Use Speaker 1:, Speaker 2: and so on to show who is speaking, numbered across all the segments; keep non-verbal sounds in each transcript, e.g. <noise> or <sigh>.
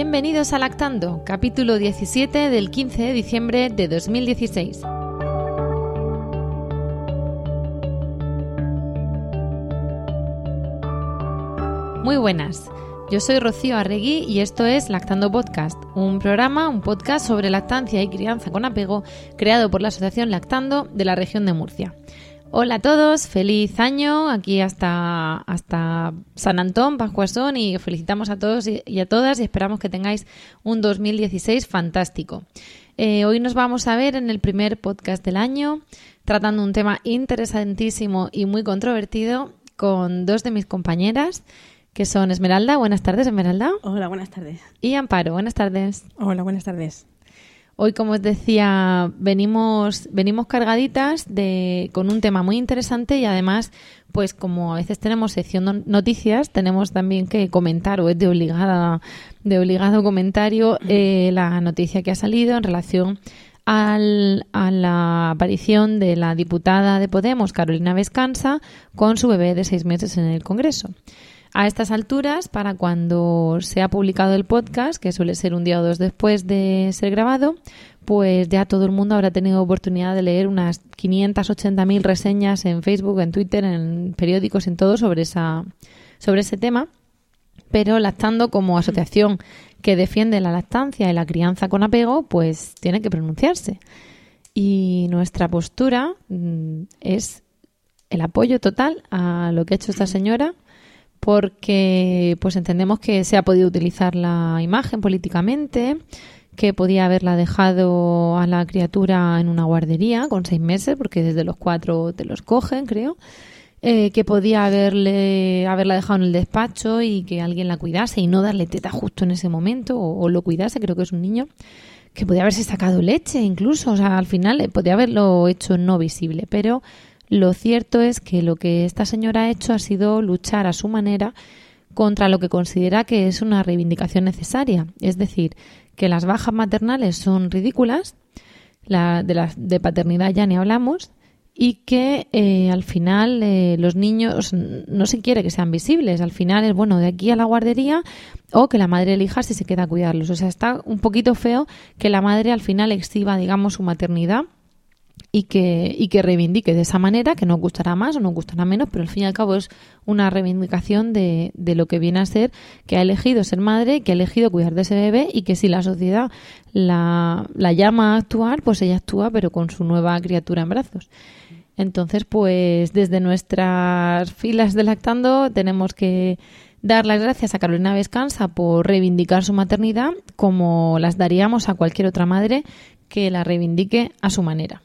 Speaker 1: Bienvenidos a Lactando, capítulo 17 del 15 de diciembre de 2016. Muy buenas. Yo soy Rocío Arregui y esto es Lactando Podcast, un programa, un podcast sobre lactancia y crianza con apego creado por la Asociación Lactando de la región de Murcia. Hola a todos, feliz año aquí hasta, hasta San Antón, Pascuasón y felicitamos a todos y, a todas y esperamos que tengáis un 2016 fantástico. Eh, hoy nos vamos a ver en el primer podcast del año tratando un tema interesantísimo y muy controvertido con dos de mis compañeras que son Esmeralda. Buenas tardes, Esmeralda.
Speaker 2: Hola, buenas tardes.
Speaker 1: Y Amparo. Buenas tardes.
Speaker 2: Hola, buenas tardes.
Speaker 1: Hoy, como os decía, venimos, venimos cargaditas de, con un tema muy interesante y además, pues como a veces tenemos sección noticias, tenemos también que comentar o es de obligada, de obligado comentario eh, la noticia que ha salido en relación al, a la aparición de la diputada de Podemos, Carolina Vescansa, con su bebé de seis meses en el Congreso. A estas alturas, para cuando se ha publicado el podcast, que suele ser un día o dos después de ser grabado, pues ya todo el mundo habrá tenido oportunidad de leer unas 580.000 reseñas en Facebook, en Twitter, en periódicos, en todo sobre, esa, sobre ese tema. Pero Lactando, como asociación que defiende la lactancia y la crianza con apego, pues tiene que pronunciarse. Y nuestra postura mm, es el apoyo total a lo que ha hecho esta señora porque pues entendemos que se ha podido utilizar la imagen políticamente, que podía haberla dejado a la criatura en una guardería con seis meses, porque desde los cuatro te los cogen, creo. Eh, que podía haberle haberla dejado en el despacho y que alguien la cuidase y no darle teta justo en ese momento o, o lo cuidase, creo que es un niño que podía haberse sacado leche incluso, o sea, al final eh, podía haberlo hecho no visible, pero lo cierto es que lo que esta señora ha hecho ha sido luchar a su manera contra lo que considera que es una reivindicación necesaria. Es decir, que las bajas maternales son ridículas, la, de, de paternidad ya ni hablamos, y que eh, al final eh, los niños no se quiere que sean visibles. Al final es bueno de aquí a la guardería o que la madre elija si se queda a cuidarlos. O sea, está un poquito feo que la madre al final exhiba, digamos, su maternidad y que, y que reivindique de esa manera, que nos gustará más o nos gustará menos, pero al fin y al cabo es una reivindicación de, de lo que viene a ser que ha elegido ser madre, que ha elegido cuidar de ese bebé y que si la sociedad la, la llama a actuar, pues ella actúa, pero con su nueva criatura en brazos. Entonces, pues desde nuestras filas de lactando tenemos que dar las gracias a Carolina Vescansa por reivindicar su maternidad como las daríamos a cualquier otra madre que la reivindique a su manera.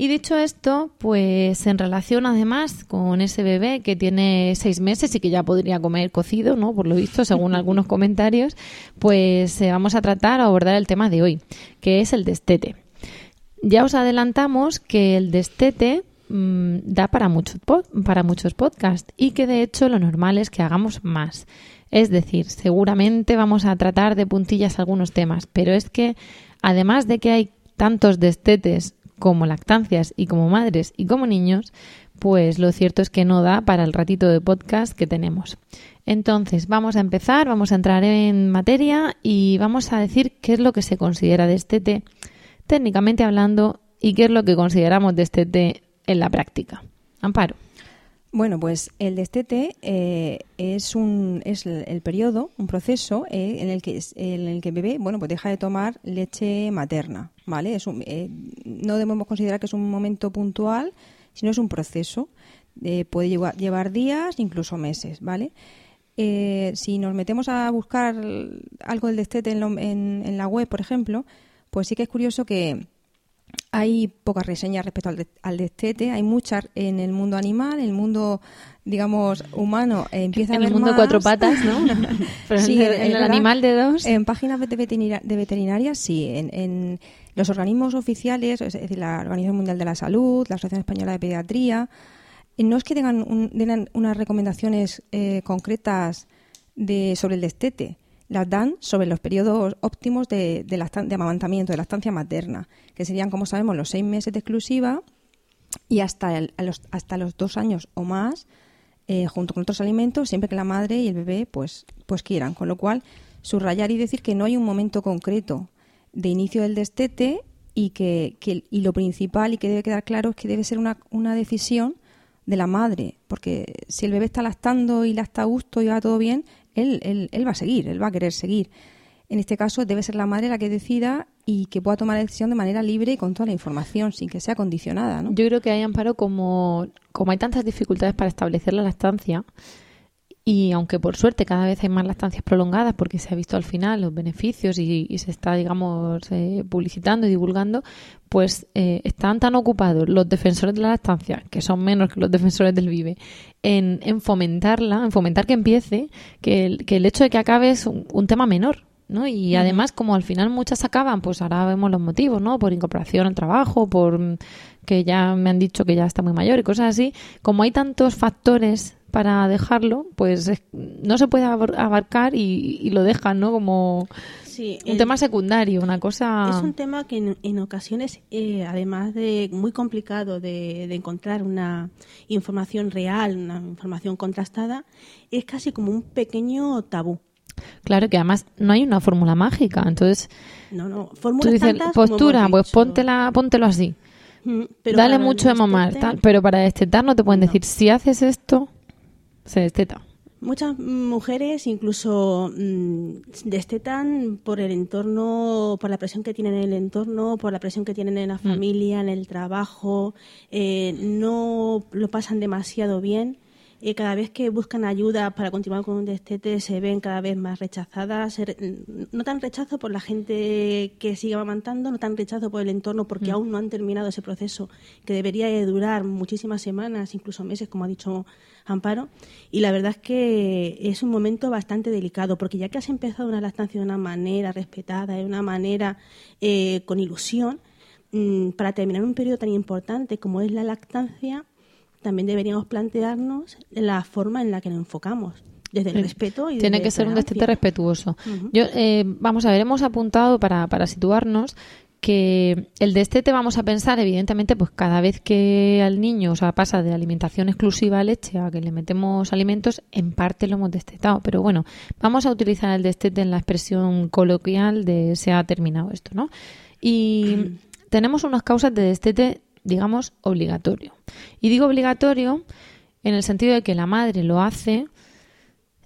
Speaker 1: Y dicho esto, pues en relación además con ese bebé que tiene seis meses y que ya podría comer cocido, ¿no? Por lo visto, según <laughs> algunos comentarios, pues eh, vamos a tratar o abordar el tema de hoy, que es el destete. Ya os adelantamos que el destete mmm, da para muchos, para muchos podcasts y que de hecho lo normal es que hagamos más. Es decir, seguramente vamos a tratar de puntillas algunos temas, pero es que además de que hay tantos destetes como lactancias y como madres y como niños, pues lo cierto es que no da para el ratito de podcast que tenemos. Entonces, vamos a empezar, vamos a entrar en materia y vamos a decir qué es lo que se considera destete técnicamente hablando y qué es lo que consideramos destete en la práctica. Amparo.
Speaker 2: Bueno, pues el destete eh, es un es el, periodo, un proceso eh, en el que en el que el bebé, bueno, pues deja de tomar leche materna, ¿vale? Es un, eh, no debemos considerar que es un momento puntual, sino es un proceso. puede llevar, llevar, días, incluso meses, ¿vale? si nos metemos a buscar algo del destete en, en, en la web, por ejemplo, pues sí que es curioso que hay pocas reseñas respecto al, de- al destete, hay muchas en el mundo animal, en el mundo, digamos, humano, eh, empieza a
Speaker 1: En el
Speaker 2: haber
Speaker 1: mundo de
Speaker 2: más.
Speaker 1: cuatro patas, ¿no? <laughs> Pero
Speaker 2: Sí,
Speaker 1: en, el- el animal de dos.
Speaker 2: En páginas de, veterinari- de veterinarias, sí. En, en los organismos oficiales, es decir, la Organización Mundial de la Salud, la Asociación Española de Pediatría, eh, no es que tengan, den unas recomendaciones eh, concretas de, sobre el destete. Las dan sobre los periodos óptimos de, de, amamantamiento, de lactancia materna, que serían, como sabemos, los seis meses de exclusiva y hasta, el- los, hasta los dos años o más, eh, junto con otros alimentos, siempre que la madre y el bebé pues, pues quieran. Con lo cual, subrayar y decir que no hay un momento concreto de inicio del destete y que, que- y lo principal y que debe quedar claro es que debe ser una, una decisión de la madre, porque si el bebé está lactando y lacta a gusto y va todo bien, él, él, él va a seguir, él va a querer seguir. En este caso debe ser la madre la que decida y que pueda tomar la decisión de manera libre y con toda la información, sin que sea condicionada. ¿no?
Speaker 1: Yo creo que hay amparo como, como hay tantas dificultades para establecer la lactancia y aunque por suerte cada vez hay más lactancias prolongadas porque se ha visto al final los beneficios y, y se está, digamos, eh, publicitando y divulgando, pues eh, están tan ocupados los defensores de la lactancia, que son menos que los defensores del vive, en, en fomentarla, en fomentar que empiece, que el, que el hecho de que acabe es un, un tema menor. ¿no? Y además, como al final muchas acaban, pues ahora vemos los motivos, ¿no? Por incorporación al trabajo, por que ya me han dicho que ya está muy mayor y cosas así. Como hay tantos factores para dejarlo, pues es- no se puede abar- abarcar y, y lo dejan, ¿no? Como
Speaker 3: Sí,
Speaker 1: un
Speaker 3: el-
Speaker 1: tema secundario, una cosa...
Speaker 3: Es un tema que en, en ocasiones, eh, además de muy complicado de, de encontrar una información real, una información contrastada, es casi como un pequeño tabú.
Speaker 1: Claro que además no hay una fórmula mágica, entonces
Speaker 3: No, no. Fórmulas
Speaker 1: dices
Speaker 3: tantas
Speaker 1: postura, pues póntela, póntelo así.
Speaker 3: Mm, pero
Speaker 1: Dale mucho de mamar, tal, pero para destetar no te pueden
Speaker 3: No.
Speaker 1: decir, si haces esto, se desteta.
Speaker 3: Muchas mujeres incluso mm, destetan por el entorno, por la presión que tienen en el entorno, por la presión que tienen en la familia, en el trabajo, eh, no lo pasan demasiado bien. Eh, cada vez que buscan ayuda para continuar con un destete se ven cada vez más rechazadas. No tan rechazo por la gente que sigue amamantando, no tan rechazo por el entorno porque aún no han terminado ese proceso que debería de durar muchísimas semanas, incluso meses, como ha dicho Amparo. Y la verdad es que es un momento bastante delicado porque ya que has empezado una lactancia de una manera respetada, de una manera eh, con ilusión, mm, para terminar un periodo tan importante como es la lactancia, también deberíamos plantearnos la forma en la que nos enfocamos, desde el
Speaker 1: Sí.
Speaker 3: respeto y
Speaker 1: Tiene
Speaker 3: desde
Speaker 1: que ser un destete respetuoso. Yo, eh, vamos a ver, hemos apuntado para, para situarnos que el destete vamos a pensar, evidentemente, pues cada vez que al niño o sea, pasa de alimentación exclusiva a leche a que le metemos alimentos, en parte lo hemos destetado. Pero bueno, vamos a utilizar el destete en la expresión coloquial de se ha terminado esto, ¿no? Y <clears throat> tenemos unas causas de destete, digamos, obligatorio. Y digo obligatorio en el sentido de que la madre lo hace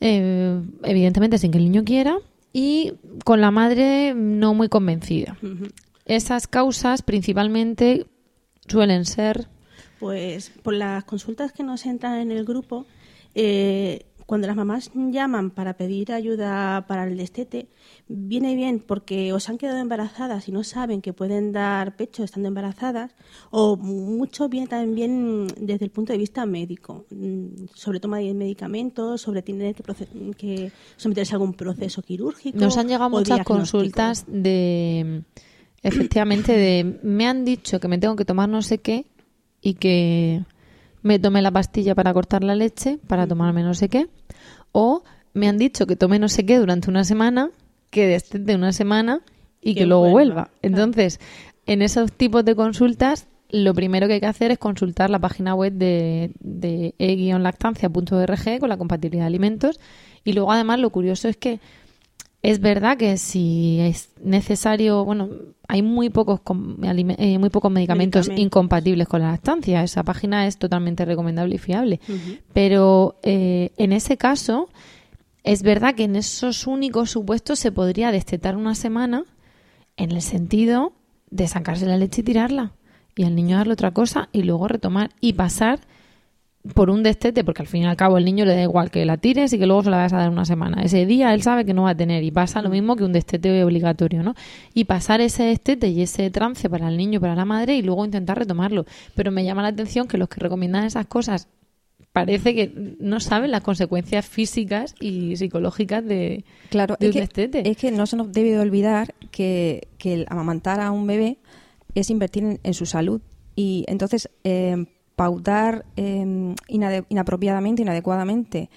Speaker 1: eh, evidentemente sin que el niño quiera y con la madre no muy convencida. Esas causas principalmente suelen ser
Speaker 3: Pues por las consultas que nos entran en el grupo, eh, cuando las mamás llaman para pedir ayuda para el destete, viene bien porque o se han quedado embarazadas y no saben que pueden dar pecho estando embarazadas, o mucho bien también desde el punto de vista médico, mm, sobre toma de medicamentos, sobre tener que, someterse a algún proceso quirúrgico.
Speaker 1: nos han llegado muchas consultas de efectivamente de me han dicho que me tengo que tomar no sé qué y que me tome la pastilla para cortar la leche para tomarme no sé qué o me han dicho que tome no sé qué durante una semana que destete una semana y que,
Speaker 3: Que
Speaker 1: luego vuelva.
Speaker 3: vuelva,
Speaker 1: Entonces, en esos tipos de consultas lo primero que hay que hacer es consultar la página web de, de e-lactancia.org con la compatibilidad de alimentos y luego además lo curioso es que es verdad que si es necesario, bueno, hay muy pocos eh, muy pocos medicamentos,
Speaker 3: Medicamentos.
Speaker 1: incompatibles con la lactancia. Esa página es totalmente recomendable y fiable. Pero eh, en ese caso, es verdad que en esos únicos supuestos se podría destetar una semana en el sentido de sacarse la leche y tirarla. Y al niño darle otra cosa y luego retomar y pasar por un destete, porque al fin y al cabo el niño le da igual que la tires y que luego se la vas a dar una semana. Ese día él sabe que no va a tener y pasa lo mismo que un destete obligatorio, ¿no? Y pasar ese destete y ese trance para el niño, para la madre y luego intentar retomarlo. Pero me llama la atención que los que recomiendan esas cosas parece que no saben las consecuencias físicas y psicológicas de,
Speaker 2: Claro,
Speaker 1: de
Speaker 2: es
Speaker 1: un
Speaker 2: que,
Speaker 1: destete.
Speaker 2: es que no se nos debe de olvidar que, que el amamantar a un bebé es invertir en, en su salud. Y entonces, eh, pautar eh, inade- inapropiadamente, inadecuadamente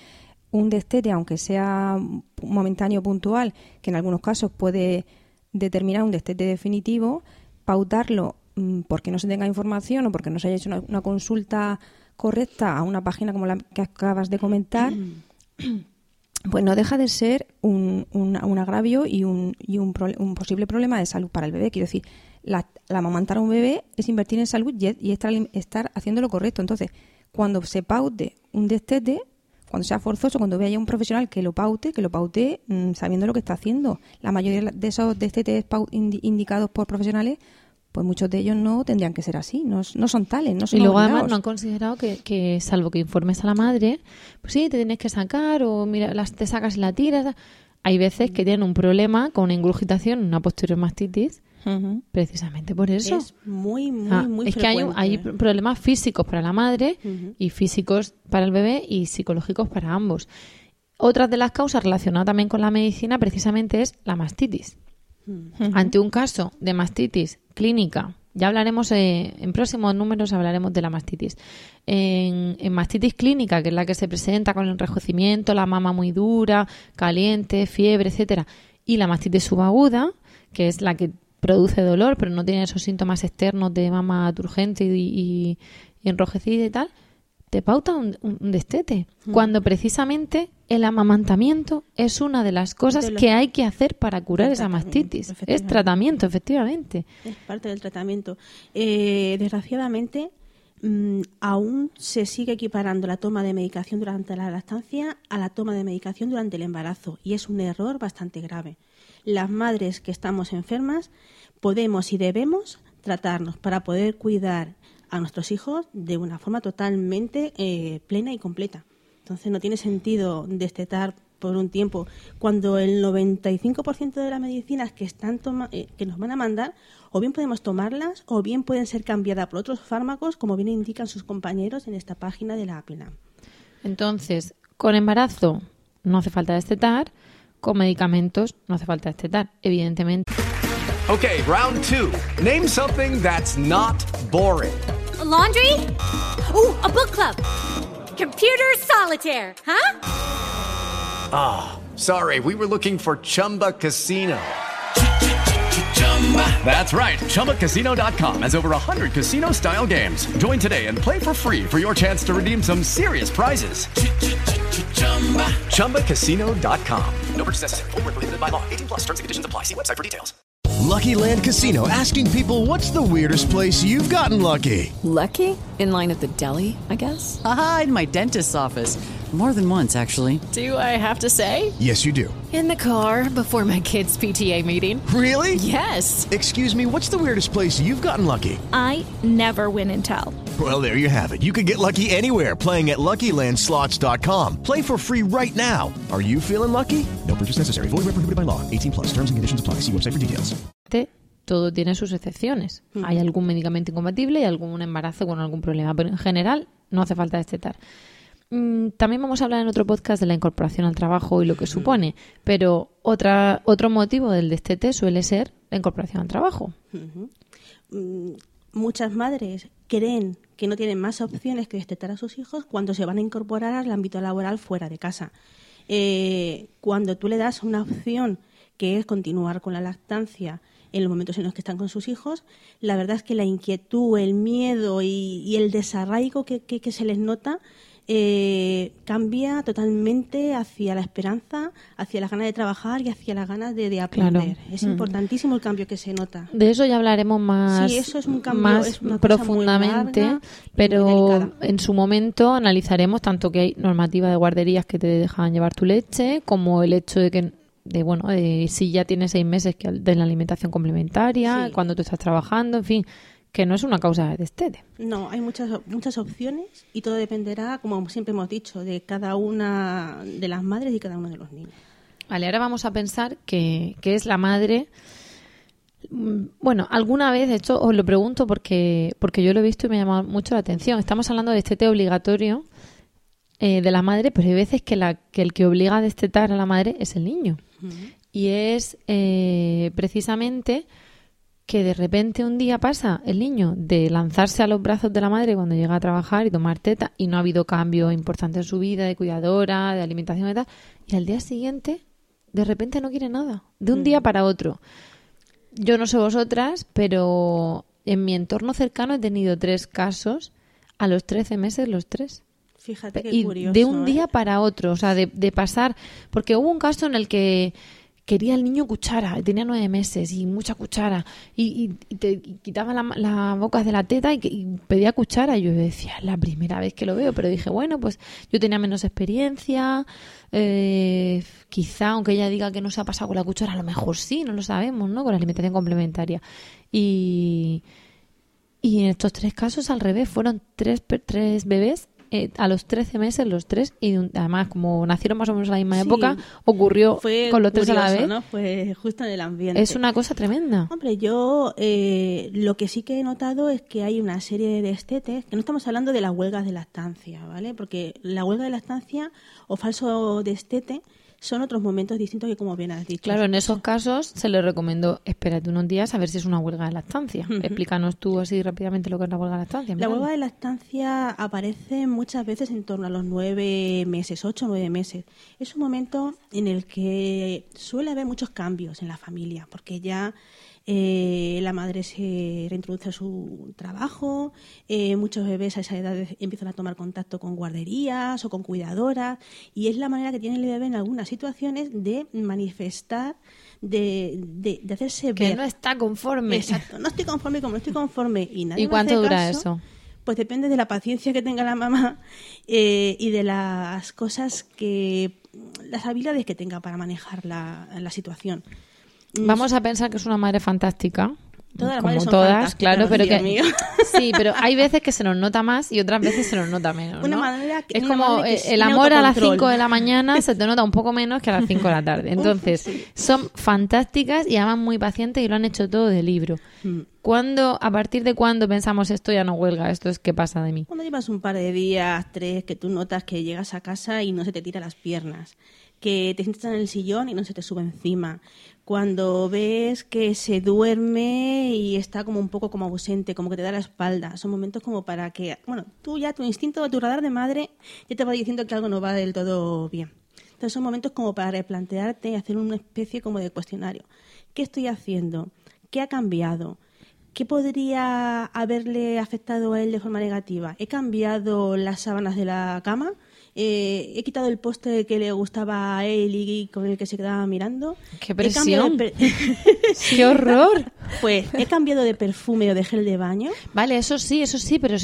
Speaker 2: un destete, aunque sea momentáneo puntual, que en algunos casos puede determinar un destete definitivo, pautarlo mm, porque no se tenga información o porque no se haya hecho una, una consulta correcta a una página como la que acabas de comentar, <coughs> pues no deja de ser un, un- un agravio y, un, y un, prole- un posible problema de salud para el bebé. Quiero decir, la, la amamantar a un bebé es invertir en salud y, y estar, estar haciendo lo correcto. Entonces, cuando se paute un destete, cuando sea forzoso, cuando vea un profesional que lo paute, que lo paute mm, sabiendo lo que está haciendo. La mayoría de esos destetes indicados por profesionales, pues muchos de ellos no tendrían que ser así, no, no son tales, no son
Speaker 1: Y luego además no han considerado que, que salvo que informes a la madre, pues sí, te tienes que sacar o mira, las, te sacas y la tiras. Hay veces que tienen un problema con una ingurgitación, una posterior mastitis, Precisamente por eso.
Speaker 3: Es muy, muy,
Speaker 1: Ah,
Speaker 3: muy
Speaker 1: es que hay, hay problemas físicos para la madre y físicos para el bebé y psicológicos para ambos. Otra de las causas relacionadas también con la medicina precisamente es la mastitis. Ante un caso de mastitis clínica, ya hablaremos eh, en próximos números hablaremos de la mastitis. En, en mastitis clínica, que es la que se presenta con el enrojecimiento, la mama muy dura, caliente, fiebre, etcétera, y la mastitis subaguda, que es la que produce dolor, pero no tiene esos síntomas externos de mama turgente y, y- y enrojecida y tal, te pauta un, un destete. Cuando precisamente el amamantamiento es una de las cosas
Speaker 3: De los-
Speaker 1: que hay que hacer para curar esa mastitis. Es tratamiento, efectivamente.
Speaker 3: Es parte del tratamiento. Eh, desgraciadamente, mm, aún se sigue equiparando la toma de medicación durante la lactancia a la toma de medicación durante el embarazo y es un error bastante grave. Las madres que estamos enfermas podemos y debemos tratarnos para poder cuidar a nuestros hijos de una forma totalmente eh, plena y completa. Entonces no tiene sentido destetar por un tiempo cuando el 95% de las medicinas que están toma- eh, que nos van a mandar o bien podemos tomarlas o bien pueden ser cambiadas por otros fármacos como bien indican sus compañeros en esta página de la APLAN.
Speaker 1: Entonces, con embarazo no hace falta destetar, con medicamentos no hace falta destetar, evidentemente.
Speaker 4: Okay, round two. Name something that's not boring.
Speaker 5: laundry? Ooh, a book club. Computer solitaire, huh?
Speaker 4: Sorry, we were looking for Chumba Casino. That's right. ChumbaCasino.com has over 100 casino style games. Join today and play for free for your chance to redeem some serious prizes. ChumbaCasino.com. No purchase necessary. Void where prohibited by law. 18 plus terms and conditions apply. See website for details.
Speaker 6: Lucky Land Casino asking people what's the weirdest place you've gotten lucky?
Speaker 7: Lucky? In line at the deli, I guess?
Speaker 8: Haha, in my dentist's office. More than once, actually.
Speaker 7: Do I have to say?
Speaker 6: Yes, you do.
Speaker 7: In the car before my kids' PTA meeting.
Speaker 6: Really?
Speaker 7: Yes.
Speaker 6: Excuse me, what's the weirdest place you've gotten lucky?
Speaker 9: I never win and tell.
Speaker 6: Well, there you have it. You can get lucky anywhere playing at LuckyLandSlots.com. Play for free right now. Are you feeling lucky? No purchase necessary. Void where prohibited by law. 18 plus. Terms and conditions apply. See website for details.
Speaker 1: Todo tiene sus excepciones. Hmm. Hay algún medicamento incompatible y algún embarazo con algún problema, pero en general no hace falta destetar. Mm, También vamos a hablar en otro podcast de la incorporación al trabajo y lo que supone, pero otra, otro motivo del destete suele ser la incorporación al trabajo.
Speaker 3: Mm, Muchas madres creen que no tienen más opciones que destetar a sus hijos cuando se van a incorporar al ámbito laboral fuera de casa. Eh, cuando tú le das una opción que es continuar con la lactancia en los momentos en los que están con sus hijos, la verdad es que la inquietud, el miedo y, y el desarraigo que, que- que se les nota eh, cambia totalmente hacia la esperanza, hacia las ganas de trabajar y hacia las ganas de, de aprender. Es importantísimo el cambio que se nota.
Speaker 1: De eso ya hablaremos más,
Speaker 3: Sí, eso es un cambio,
Speaker 1: más
Speaker 3: es una
Speaker 1: profundamente,
Speaker 3: larga
Speaker 1: pero en su momento analizaremos tanto que hay normativa de guarderías que te dejan llevar tu leche, como el hecho de que de bueno, de si ya tienes seis meses que de la alimentación complementaria,
Speaker 3: Sí.
Speaker 1: cuando tú estás trabajando, en fin, que no es una causa de destete.
Speaker 3: No, hay muchas, muchas opciones y todo dependerá, como siempre hemos dicho, de cada una de las madres y cada uno de los niños.
Speaker 1: Vale, ahora vamos a pensar que, que es la madre. Mm, Bueno, alguna vez, de hecho, os lo pregunto porque, porque yo lo he visto y me ha llamado mucho la atención. Estamos hablando de destete obligatorio eh, de la madre, pero hay veces que, la, que el que obliga a destetar a la madre es el niño. Y es eh, precisamente que de repente un día pasa el niño de lanzarse a los brazos de la madre cuando llega a trabajar y tomar teta y no ha habido cambio importante en su vida de cuidadora, de alimentación y tal, y al día siguiente de repente no quiere nada, de un día para otro. Yo no sé vosotras, pero en mi entorno cercano he tenido tres casos a los 13 meses los tres.
Speaker 3: Fíjate qué
Speaker 1: Y
Speaker 3: curioso.
Speaker 1: de un
Speaker 3: ¿eh?
Speaker 1: día para otro, o sea, de, de pasar, porque hubo un caso en el que quería el niño cuchara, tenía nueve meses y mucha cuchara, y, y- y te y quitaba la, la boca de la teta y, pedía cuchara, y yo decía, es la primera vez que lo veo, pero dije, bueno, pues yo tenía menos experiencia, eh, quizá, aunque ella diga que no se ha pasado con la cuchara, a lo mejor sí, no lo sabemos, ¿no? Con la alimentación complementaria. Y, y en estos tres casos, al revés, fueron tres, tres bebés eh, a los 13 meses, los tres, y un- además, como nacieron más o menos a la misma
Speaker 3: Sí.
Speaker 1: época, ocurrió
Speaker 3: Fue
Speaker 1: con los tres a la vez.
Speaker 3: ¿no? Fue justo en el ambiente.
Speaker 1: Es una cosa tremenda.
Speaker 3: Hombre, yo eh, lo que sí que he notado es que hay una serie de destetes, que no estamos hablando de las huelgas de lactancia, ¿vale? Porque la huelga de lactancia o falso destete son otros momentos distintos que como bien has dicho.
Speaker 1: Claro, en esos casos se le recomendó espérate unos días a ver si es una huelga de lactancia. Explícanos tú así rápidamente lo que es la huelga de lactancia.
Speaker 3: La huelga de lactancia aparece muchas veces en torno a los nueve meses, ocho o nueve meses. Es un momento en el que suele haber muchos cambios en la familia, porque ya eh, la madre se reintroduce a su trabajo, eh, muchos bebés a esa edad empiezan a tomar contacto con guarderías o con cuidadoras, y es la manera que tiene el bebé en algunas situaciones de manifestar, de, de, de hacerse
Speaker 1: Que
Speaker 3: ver.
Speaker 1: no está conforme.
Speaker 3: Exacto, no estoy conforme como no estoy conforme. ¿Y, nadie
Speaker 1: ¿Y cuánto
Speaker 3: hace
Speaker 1: dura
Speaker 3: caso,
Speaker 1: eso?
Speaker 3: Pues depende de la paciencia que tenga la mamá eh, y de las cosas que. las habilidades que tenga para manejar la, la situación.
Speaker 1: Vamos a pensar que es una madre fantástica.
Speaker 3: Todas las
Speaker 1: como
Speaker 3: son
Speaker 1: todas, claro, pero que
Speaker 3: mío. <laughs>
Speaker 1: sí, pero hay veces que se nos nota más y otras veces se nos nota menos.
Speaker 3: Una
Speaker 1: ¿no?
Speaker 3: manera que-
Speaker 1: es
Speaker 3: una
Speaker 1: como
Speaker 3: que
Speaker 1: eh, el amor a las
Speaker 3: autocontrol.
Speaker 1: 5 de la mañana se te nota un poco menos que a las <laughs> 5 de la tarde. Entonces, son fantásticas y además muy pacientes y lo han hecho todo de libro.
Speaker 3: Mm.
Speaker 1: ¿Cuándo, a partir de cuándo pensamos esto ya no huelga, esto es qué pasa de mí?
Speaker 3: Cuando llevas un par de días, tres, que tú notas que llegas a casa y no se te tira las piernas, que te sientas en el sillón y no se te sube encima, cuando ves que se duerme y está como un poco como ausente, como que te da la espalda, son momentos como para que, bueno, tú ya tu instinto, tu radar de madre ya te va diciendo que algo no va del todo bien. Entonces son momentos como para replantearte y hacer una especie como de cuestionario. ¿Qué estoy haciendo? ¿Qué ha cambiado? ¿Qué podría haberle afectado a él de forma negativa? ¿He cambiado las sábanas de la cama? Eh, ¿He quitado el poste que le gustaba a él y con el que se quedaba mirando?
Speaker 1: ¡Qué
Speaker 3: ¿He cambiado de
Speaker 1: presión!
Speaker 3: per- <laughs>
Speaker 1: ¡Qué horror! <laughs>
Speaker 3: pues, ¿he cambiado de perfume o de gel de baño?
Speaker 1: Vale, eso sí, eso sí, pero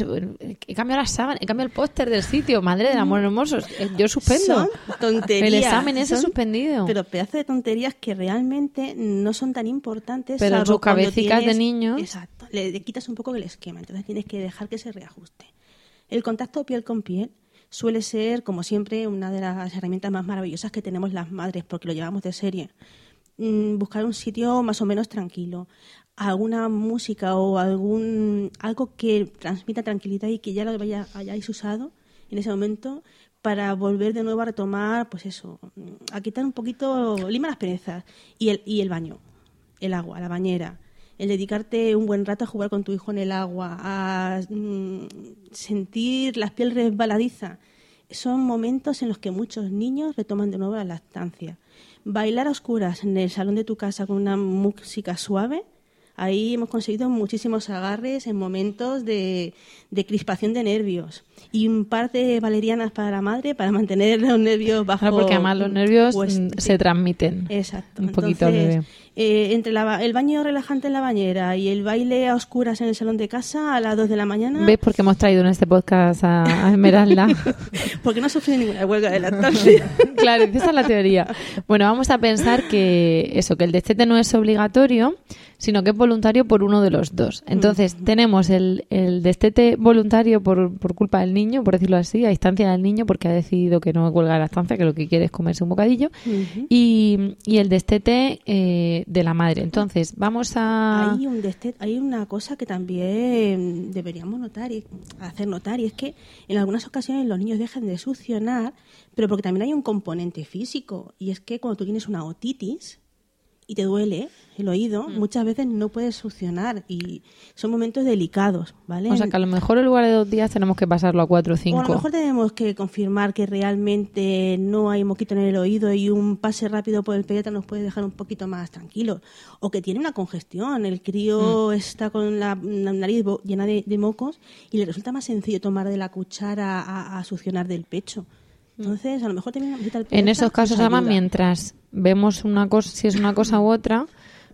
Speaker 1: he cambiado la sábana, he cambiado el póster del sitio, madre del amor hermoso. eh, Yo suspendo.
Speaker 3: Son tonterías.
Speaker 1: El examen ese
Speaker 3: son-
Speaker 1: suspendido.
Speaker 3: Pero pedazo de tonterías que realmente no son tan importantes.
Speaker 1: Pero en sus
Speaker 3: cuando
Speaker 1: cabecicas de niños.
Speaker 3: Exacto. Le, le quitas un poco el esquema. Entonces tienes que dejar que se reajuste. El contacto piel con piel suele ser, como siempre, una de las herramientas más maravillosas que tenemos las madres, porque lo llevamos de serie. Mm, buscar un sitio más o menos tranquilo, alguna música o algún algo que transmita tranquilidad y que ya lo hayáis usado en ese momento para volver de nuevo a retomar, pues eso, mm, a quitar un poquito, lima las perezas y el, y el baño, el agua, la bañera, el dedicarte un buen rato a jugar con tu hijo en el agua, a mm, sentir la piel resbaladiza. Son momentos en los que muchos niños retoman de nuevo la lactancia. Bailar a oscuras en el salón de tu casa con una música suave, ahí hemos conseguido muchísimos agarres en momentos de, de crispación de nervios. Y un par de valerianas para la madre para mantener los nervios bajo.
Speaker 1: Claro, porque además los nervios
Speaker 3: pues,
Speaker 1: se transmiten.
Speaker 3: Exacto.
Speaker 1: Un poquito
Speaker 3: Entonces, eh, entre la el baño relajante en la bañera y el baile a oscuras en el salón de casa a las 2 de la mañana,
Speaker 1: ¿Ves por qué hemos traído en este podcast a, a Esmeralda? <laughs>
Speaker 3: porque no sufre ninguna huelga de lactancia. <laughs>
Speaker 1: claro, esa es la teoría. Bueno, vamos a pensar que eso, que el destete no es obligatorio, sino que es voluntario por uno de los dos. Entonces, tenemos el, el destete voluntario por, por culpa del niño, por decirlo así, a instancia del niño, porque ha decidido que no cuelga la estancia, que lo que quiere es comerse un bocadillo, y, y el destete eh, de la madre. Entonces, vamos a...
Speaker 3: Hay, un deste- hay una cosa que también deberíamos notar y hacer notar, y es que en algunas ocasiones los niños dejan de succionar, pero porque también hay un componente físico, y es que cuando tú tienes una otitis y te duele el oído,
Speaker 1: Mm.
Speaker 3: muchas veces no puedes succionar y son momentos delicados, ¿vale?
Speaker 1: O sea, que a lo mejor en lugar de dos días tenemos que pasarlo a cuatro o
Speaker 3: O a
Speaker 1: cinco.
Speaker 3: lo mejor tenemos que confirmar que realmente no hay moquito en el oído y un pase rápido por el pediatra nos puede dejar un poquito más tranquilos. O que tiene una congestión, el crío
Speaker 1: Mm.
Speaker 3: está con la, la nariz bo- llena de, de mocos y le resulta más sencillo tomar de la cuchara a, a succionar del pecho. Entonces, a lo mejor también
Speaker 1: En esos casos, además, mientras vemos una cosa, si es una cosa u otra,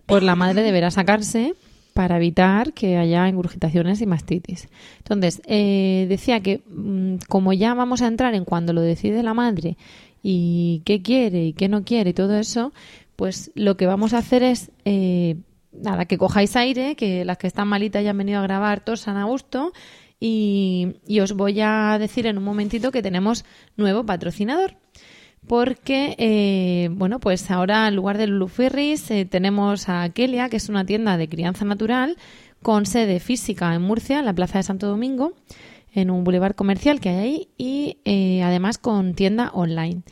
Speaker 1: pues la madre deberá sacarse para evitar que haya ingurgitaciones y mastitis. Entonces, eh, decía que mm, como ya vamos a entrar en cuando lo decide la madre y qué quiere y qué no quiere y todo eso, pues lo que vamos a hacer es, eh, nada, que cojáis aire, que las que están malitas ya han venido a grabar tosan a gusto y, os voy a decir en un momentito que tenemos nuevo patrocinador porque eh, bueno pues ahora en lugar de Luluferris eh, tenemos a Kelia que es una tienda de crianza natural con sede física en Murcia en la Plaza de Santo Domingo en un bulevar comercial que hay ahí y eh, además con tienda online.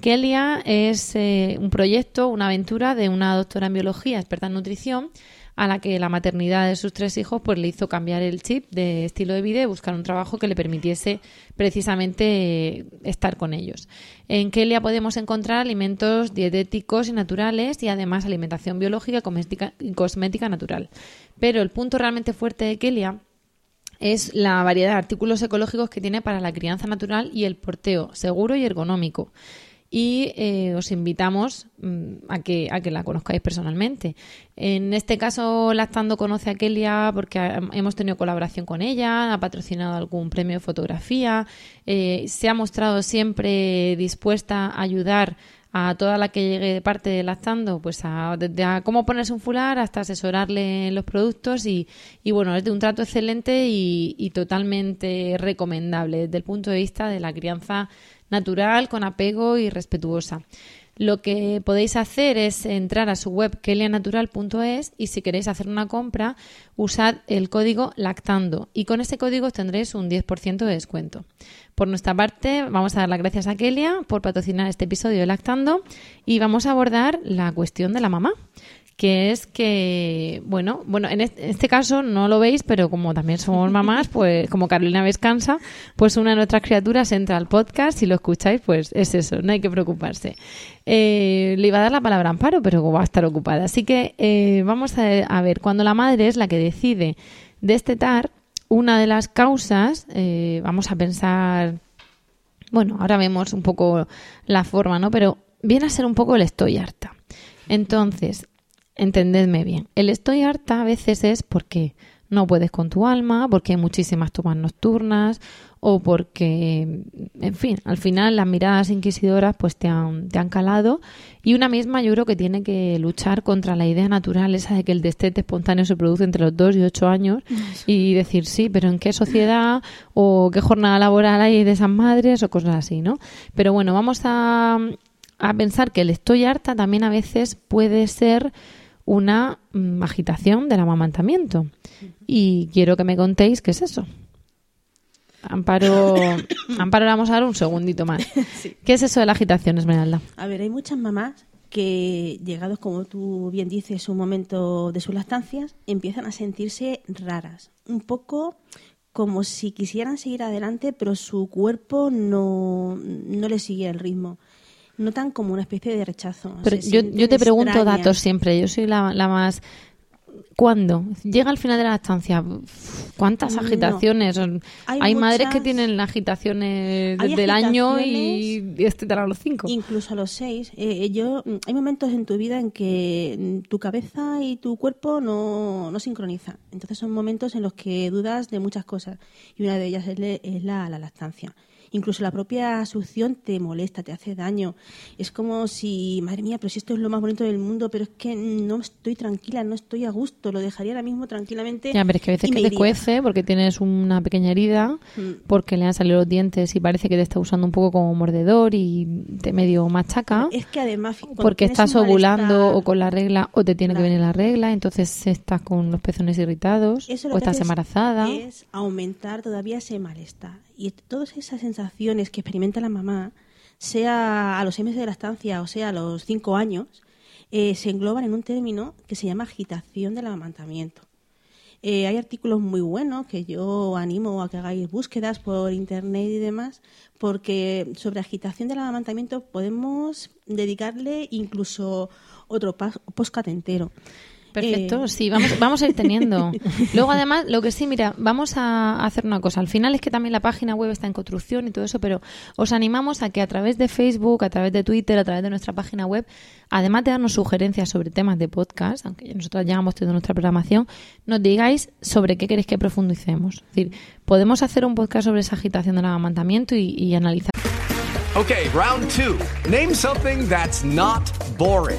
Speaker 1: Kelia es eh, un proyecto, una aventura de una doctora en biología, experta en nutrición, a la que la maternidad de sus tres hijos pues le hizo cambiar el chip de estilo de vida y buscar un trabajo que le permitiese precisamente eh, estar con ellos. En Kelia podemos encontrar alimentos dietéticos y naturales y además alimentación biológica y cosmética- y cosmética natural. Pero el punto realmente fuerte de Kelia es la variedad de artículos ecológicos que tiene para la crianza natural y el porteo seguro y ergonómico. Y eh, os invitamos mm, a, que, a que la conozcáis personalmente. En este caso, Lactando conoce a Kelia porque hemos tenido colaboración con ella, ha patrocinado algún premio de fotografía, eh, se ha mostrado siempre dispuesta a ayudar a toda la que llegue de parte de Lactando, pues a, desde a cómo ponerse un fular hasta asesorarle los productos y, y bueno, es de un trato excelente y totalmente recomendable desde el punto de vista de la crianza natural, con apego y respetuosa. Lo que podéis hacer es entrar a su web kelianatural.es y si queréis hacer una compra, usad el código lactando y con ese código tendréis un 10% de descuento. Por nuestra parte, vamos a dar las gracias a Kelia por patrocinar este episodio de Lactando y vamos a abordar la cuestión de la mamá que es que, bueno, bueno, en este, caso no lo veis, pero como también somos mamás, pues como Carolina Vescansa, pues una de nuestras criaturas entra al podcast, si lo escucháis, pues es eso, no hay que preocuparse. Eh, le iba a dar la palabra a Amparo, pero va a estar ocupada. Así que eh, vamos a, a ver, cuando la madre es la que decide destetar, una de las causas, eh, vamos a pensar, bueno, ahora vemos un poco la forma, ¿no? Pero viene a ser un poco el estoy harta. Entonces, entendedme bien, el estoy harta a veces es porque no puedes con tu alma, porque hay muchísimas tomas nocturnas o porque, en fin, al final las miradas inquisidoras pues te han, te han calado. Y una misma yo creo que tiene que luchar contra la idea natural esa de que el destete espontáneo se produce entre los 2 y 8 años y decir sí, pero en qué sociedad o qué jornada laboral hay de esas madres o cosas así, ¿no? Pero bueno, vamos a, a pensar que el estoy harta también a veces puede ser una mm, agitación del amamantamiento. Y quiero que me contéis qué es eso. Amparo, <coughs> Amparo, vamos a dar un segundito más. <laughs> ¿Qué es eso de la agitación, Esmeralda?
Speaker 3: A ver, hay muchas mamás que, llegados, como tú bien dices, un momento de sus lactancias, empiezan a sentirse raras. Un poco como si quisieran seguir adelante, pero su cuerpo no, no le sigue el ritmo. Notan como una especie de rechazo.
Speaker 1: Pero yo, yo te pregunto datos siempre. Yo soy la, la más... ¿Cuándo? Llega al final de la estancia. ¿Cuántas
Speaker 3: No.
Speaker 1: agitaciones? Hay, madres que tienen agitaciones
Speaker 3: Hay
Speaker 1: desde el año y y este a los cinco.
Speaker 3: Incluso a los seis. Eh, yo, mm, hay momentos en tu vida en que mm, tu cabeza y tu cuerpo no, no sincronizan. Entonces son momentos en los que dudas de muchas cosas. Y una de ellas es, le- es la, la lactancia. Incluso la propia succión te molesta, te hace daño. Es como si, madre mía, pero si esto es lo más bonito del mundo, pero es que no estoy tranquila, no estoy a gusto, lo dejaría ahora mismo tranquilamente.
Speaker 1: Ya, pero es que a veces que te
Speaker 3: iría.
Speaker 1: cuece porque tienes una pequeña herida,
Speaker 3: Mm.
Speaker 1: porque le han salido los dientes y parece que te está usando un poco como mordedor y te medio machaca.
Speaker 3: Es que además,
Speaker 1: porque estás ovulando
Speaker 3: malestar-
Speaker 1: o con la regla o te tiene que venir la regla, entonces estás con los pezones irritados
Speaker 3: Eso lo
Speaker 1: o
Speaker 3: que
Speaker 1: estás embarazada.
Speaker 3: Es aumentar todavía ese malestar. Y todas esas sensaciones que experimenta la mamá, sea a los seis meses de lactancia o sea a los cinco años, eh, se engloban en un término que se llama agitación del amamantamiento. Eh, hay artículos muy buenos que yo animo a que hagáis búsquedas por internet y demás, porque sobre agitación del amamantamiento podemos dedicarle incluso otro podcast entero.
Speaker 1: Perfecto,
Speaker 3: Eh,
Speaker 1: sí, vamos, vamos a ir teniendo. <laughs> Luego, además, lo que sí, mira, vamos a hacer una cosa. Al final es que también la página web está en construcción y todo eso, pero os animamos a que a través de Facebook, a través de Twitter, a través de nuestra página web, además de darnos sugerencias sobre temas de podcast, aunque ya nosotros ya hemos tenido nuestra programación, nos digáis sobre qué queréis que profundicemos. Es decir, podemos hacer un podcast sobre esa agitación del amamantamiento y, y analizar.
Speaker 4: Okay, round two. Name something that's not boring.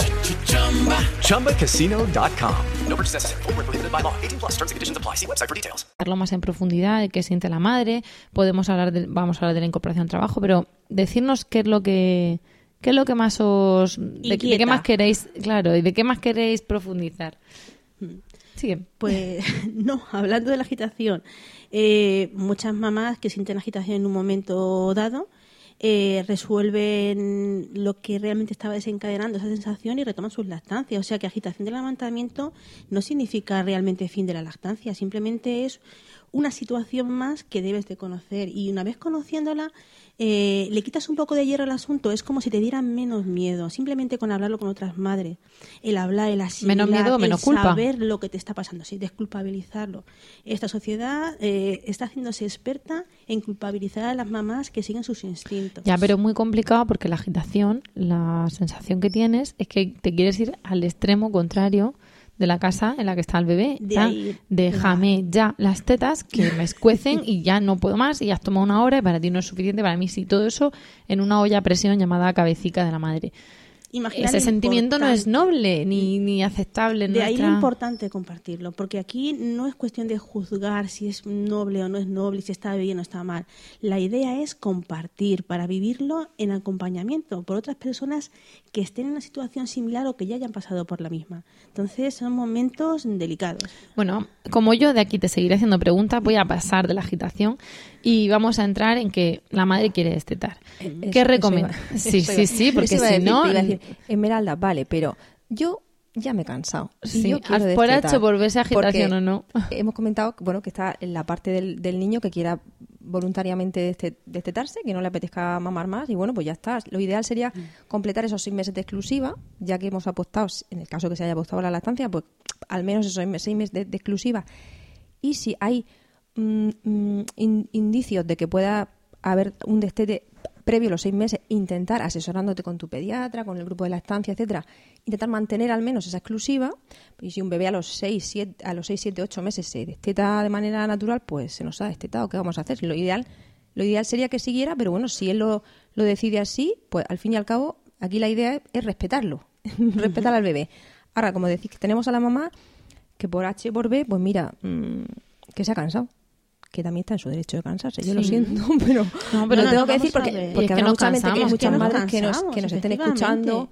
Speaker 4: ChumbaCasino.com. No purchase necessary. Where prohibited by law. 18 plus terms and conditions apply. See website for details.
Speaker 1: hablarlo más en profundidad de qué siente la madre, podemos hablar de, vamos a hablar de la incorporación al trabajo, pero decirnos qué es lo que qué es lo que más os de, de qué más queréis, claro, y de qué más queréis profundizar. Sigue.
Speaker 3: Pues <laughs> no, hablando de la agitación, eh, muchas mamás que sienten agitación en un momento dado eh, resuelven lo que realmente estaba desencadenando esa sensación y retoman sus lactancias. O sea que agitación del amamantamiento no significa realmente fin de la lactancia, simplemente es una situación más que debes de conocer y una vez conociéndola eh, le quitas un poco de hierro al asunto, es como si te dieran menos miedo, simplemente con hablarlo con otras madres, el hablar, el asimilar,
Speaker 1: miedo,
Speaker 3: el
Speaker 1: menos culpa.
Speaker 3: saber lo que te está pasando, sí, desculpabilizarlo. Esta sociedad eh, está haciéndose experta en culpabilizar a las mamás que siguen sus instintos.
Speaker 1: Ya, pero es muy complicado porque la agitación, la sensación que tienes es que te quieres ir al extremo contrario de la casa en la que está el bebé.
Speaker 3: De ahí,
Speaker 1: déjame ya las tetas que me escuecen <laughs> y ya no puedo más y ya has tomado una hora y para ti no es suficiente, para mí sí, todo eso en una olla a presión llamada cabecica de la madre. Ese sentimiento no es noble ni, ni aceptable. en
Speaker 3: De ahí lo importante compartirlo, porque aquí no es cuestión de juzgar si es noble o no es noble, si está bien o está mal. La idea es compartir para vivirlo en acompañamiento por otras personas que estén en una situación similar o que ya hayan pasado por la misma. Entonces son momentos delicados.
Speaker 1: Bueno, como yo de aquí te seguiré haciendo preguntas, voy a pasar de la agitación y vamos a entrar en que la madre quiere destetar. ¿Qué
Speaker 2: Eso- <laughs> eso
Speaker 1: Sí, sí, sí, porque si no...
Speaker 2: Esmeralda, vale, pero yo ya me he cansado. y
Speaker 1: Sí,
Speaker 2: yo quiero
Speaker 1: haz por
Speaker 2: destetar.
Speaker 1: H por verse agitación o no. <laughs>
Speaker 2: Hemos comentado bueno, que está en la parte del, del niño que quiera voluntariamente deste- destetarse, que no le apetezca mamar más, y bueno, pues ya está. Lo ideal sería
Speaker 1: Mm.
Speaker 2: completar esos seis meses de exclusiva, ya que hemos apostado, en el caso que se haya apostado a la lactancia, pues al menos esos seis meses de, de exclusiva. Y si hay mm, mm, in- indicios de que pueda haber un destete previo a los seis meses, intentar asesorándote con tu pediatra, con el grupo de lactancia, etcétera, intentar mantener al menos esa exclusiva. Y si un bebé a los seis, siete, a los seis, siete, ocho meses se desteta de manera natural, pues se nos ha destetado. ¿Qué vamos a hacer? Lo ideal, lo ideal sería que siguiera, pero bueno, si él lo, decide así, pues al fin y al cabo, aquí la idea es, es respetarlo, <laughs> respetar al bebé. Ahora, como decís tenemos a la mamá que por H por B, pues mira, mm, que se ha cansado. Que también está en su derecho de cansarse. Yo lo siento, <laughs> pero,
Speaker 1: No, pero
Speaker 2: lo
Speaker 3: no,
Speaker 2: tengo
Speaker 3: no,
Speaker 2: que decir porque, porque
Speaker 1: es
Speaker 2: habrá mucha que muchas madres que nos, que nos estén escuchando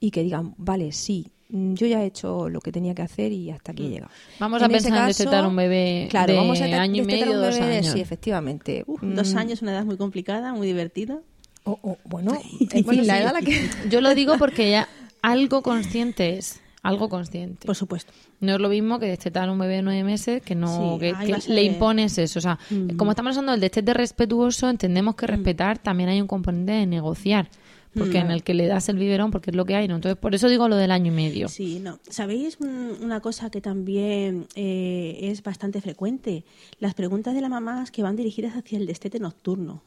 Speaker 2: y que digan, vale, sí, mm, yo ya he hecho lo que tenía que hacer y hasta aquí he llegado.
Speaker 1: Vamos a
Speaker 2: En
Speaker 1: pensar en destetar un bebé
Speaker 2: claro,
Speaker 1: de
Speaker 2: vamos a
Speaker 1: año y medio,
Speaker 2: un
Speaker 1: dos
Speaker 2: bebé de-
Speaker 1: años.
Speaker 2: Sí, efectivamente.
Speaker 3: Uf,
Speaker 2: Mm,
Speaker 3: Dos años, una edad muy complicada, muy divertida.
Speaker 2: o- o, bueno, <laughs> bueno, la
Speaker 1: Sí.
Speaker 2: edad a la que... <laughs>
Speaker 1: Yo lo digo porque ya algo consciente es, algo consciente.
Speaker 3: Por supuesto.
Speaker 1: No es lo mismo que destetar a un bebé de nueve meses que no
Speaker 3: Sí,
Speaker 1: que, le impones eso. O sea,
Speaker 3: Mm.
Speaker 1: como estamos hablando del destete respetuoso, entendemos que respetar también hay un componente de negociar. porque en el que le das el biberón, porque es lo que hay, ¿no? Entonces, por eso digo lo del año y medio.
Speaker 3: Sí, no. ¿Sabéis mm, una cosa que también eh, es bastante frecuente? Las preguntas de las mamás que van dirigidas hacia el destete nocturno.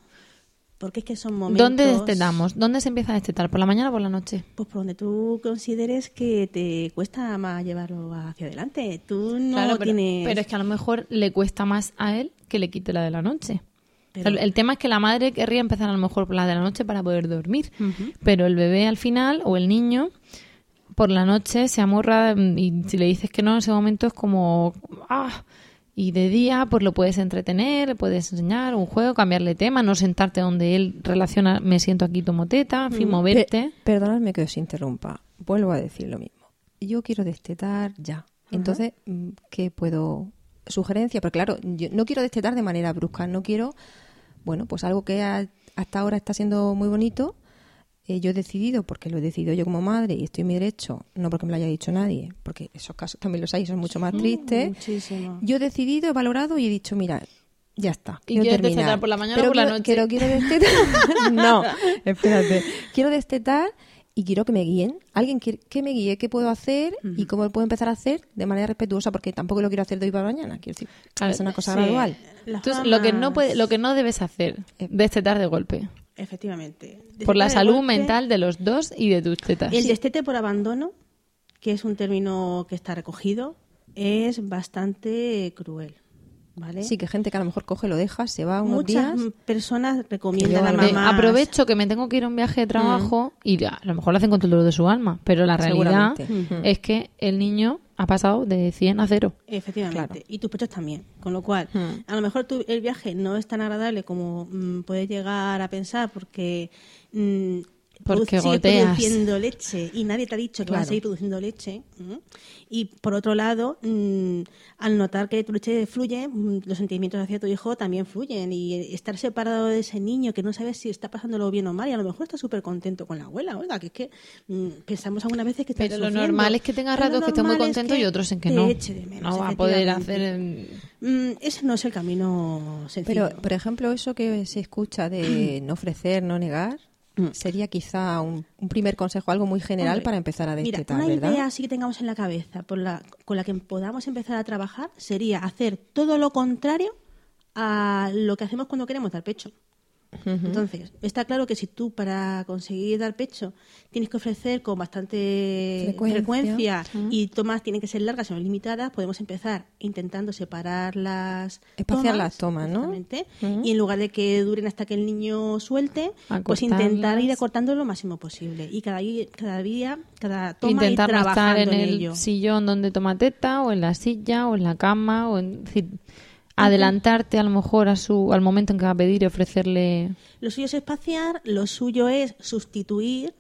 Speaker 3: Porque es que son momentos...
Speaker 1: ¿Dónde destetamos? ¿Dónde se empieza a destetar? ¿Por la mañana o por la noche?
Speaker 3: Pues por donde tú consideres que te cuesta más llevarlo hacia adelante. Tú no
Speaker 1: Claro, pero,
Speaker 3: tienes...
Speaker 1: pero es que a lo mejor le cuesta más a él que le quite la de la noche.
Speaker 3: Pero-
Speaker 1: El, el tema es que la madre querría empezar a lo mejor por la de la noche para poder dormir, pero el bebé al final o el niño por la noche se amorra mm, y si le dices que no en ese momento es como ah y de día pues lo puedes entretener, le puedes enseñar un juego, cambiarle tema, no sentarte donde él relaciona me siento aquí tomo teta, en fin, moverte.
Speaker 2: Pe- perdonadme que os interrumpa. Vuelvo a decir lo mismo. Yo quiero destetar ya. Entonces, mm, ¿qué puedo...? Sugerencia, pero claro, yo no quiero destetar de manera brusca. No quiero, bueno, pues algo que hasta ahora está siendo muy bonito. Eh, yo he decidido, porque lo he decidido yo como madre y estoy en mi derecho, no porque me lo haya dicho nadie, porque esos casos también los hay son mucho más tristes.
Speaker 3: Muchísimo.
Speaker 2: Yo he decidido, he valorado y he dicho, mira, ya está.
Speaker 1: ¿Y
Speaker 2: quiero
Speaker 1: destetar por la mañana
Speaker 2: Pero
Speaker 1: o por la noche?
Speaker 2: Quiero, quiero destetar. <laughs> no, espérate. Quiero destetar y quiero que me guíen. Alguien que, que me guíe qué puedo hacer y cómo puedo empezar a hacer de manera respetuosa, porque tampoco lo quiero hacer de hoy para mañana. Quiero decir,
Speaker 1: Claro,
Speaker 2: es una cosa
Speaker 3: Sí.
Speaker 2: gradual.
Speaker 1: Entonces, lo que no puede, lo que no debes hacer,
Speaker 2: Eh.
Speaker 1: destetar de golpe.
Speaker 3: Efectivamente.
Speaker 1: Por la salud
Speaker 3: golpe,
Speaker 1: mental de los dos y de tus tetas.
Speaker 3: El destete por abandono, que es un término que está recogido, es bastante cruel. ¿Vale?
Speaker 2: Sí, que gente que a lo mejor coge, lo deja, se va unos
Speaker 3: Muchas
Speaker 2: días.
Speaker 3: personas recomiendan a mamás.
Speaker 1: aprovecho que me tengo que ir a un viaje de trabajo y a lo mejor lo hacen con todo el dolor de su alma, pero la realidad es que el niño ha pasado de 100 a 0.
Speaker 3: Efectivamente.
Speaker 2: Claro.
Speaker 3: Y tus pechos también. Con lo cual,
Speaker 2: Hmm.
Speaker 3: a lo mejor tu- el viaje no es tan agradable como mm, puedes llegar a pensar porque. mm,
Speaker 1: Porque
Speaker 3: sigues
Speaker 1: goteas.
Speaker 3: produciendo leche y nadie te ha dicho que vas a
Speaker 2: Claro.
Speaker 3: seguir produciendo leche. Y por otro lado, mm, al notar que tu leche fluye, mm, los sentimientos hacia tu hijo también fluyen. Y estar separado de ese niño que no sabes si está pasándolo bien o mal, y a lo mejor está súper contento con la abuela. Oiga, que es que mm, pensamos algunas veces que está
Speaker 1: Pero lo
Speaker 3: sufriendo.
Speaker 1: normal es que tenga
Speaker 3: lo
Speaker 1: ratos que esté muy
Speaker 3: normal es
Speaker 1: contento y otros en que no.
Speaker 3: eche de menos,
Speaker 1: no va a poder hacer...
Speaker 3: Mm, ese no es el camino sencillo.
Speaker 2: Pero, por ejemplo, eso que se escucha de no ofrecer, no negar, sería quizá un, un primer consejo, algo muy general
Speaker 3: Hombre,
Speaker 2: para empezar a
Speaker 3: Mira,
Speaker 2: destetar,
Speaker 3: una
Speaker 2: ¿verdad?
Speaker 3: idea así que tengamos en la cabeza por la, con la que podamos empezar a trabajar sería hacer todo lo contrario a lo que hacemos cuando queremos dar pecho. Entonces, está claro que si tú para conseguir dar pecho tienes que ofrecer con bastante
Speaker 2: Frecuencia.
Speaker 3: frecuencia, y tomas tienen que ser largas no limitadas, podemos empezar intentando separar las
Speaker 2: Espaciar las tomas, ¿no?
Speaker 3: exactamente,
Speaker 2: Ujú.
Speaker 3: Y en lugar de que duren hasta que el niño suelte, pues intentar ir acortando lo máximo posible. Y cada, día- cada día, cada toma
Speaker 1: Intentar
Speaker 3: ir
Speaker 1: no estar
Speaker 3: trabajando
Speaker 1: en
Speaker 3: en,
Speaker 1: el
Speaker 3: ello.
Speaker 1: sillón donde toma teta o en la silla o en la cama o en, adelantarte a lo mejor a su al momento en que va a pedir y ofrecerle
Speaker 3: Lo suyo es espaciar, lo suyo es sustituir.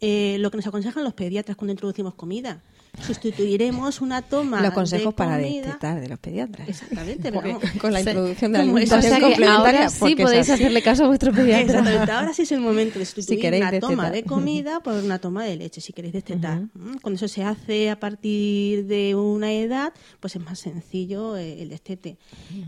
Speaker 3: Eh, lo que nos aconsejan los pediatras cuando introducimos comida. Sustituiremos una toma
Speaker 2: Los consejos
Speaker 3: de
Speaker 2: para
Speaker 3: comida.
Speaker 2: destetar de los pediatras.
Speaker 3: Exactamente, pero
Speaker 2: Porque
Speaker 3: vamos,
Speaker 2: con la introducción de la alimentación
Speaker 1: o sea que
Speaker 2: complementaria,
Speaker 1: ahora sí podéis hacerle caso a vuestro pediatra
Speaker 3: Exactamente, ahora sí es el momento de sustituir una toma
Speaker 2: destetar.
Speaker 3: de comida por una toma de leche, si queréis destetar. ¿m? Cuando eso se hace a partir de una edad, pues es más sencillo eh, el destete.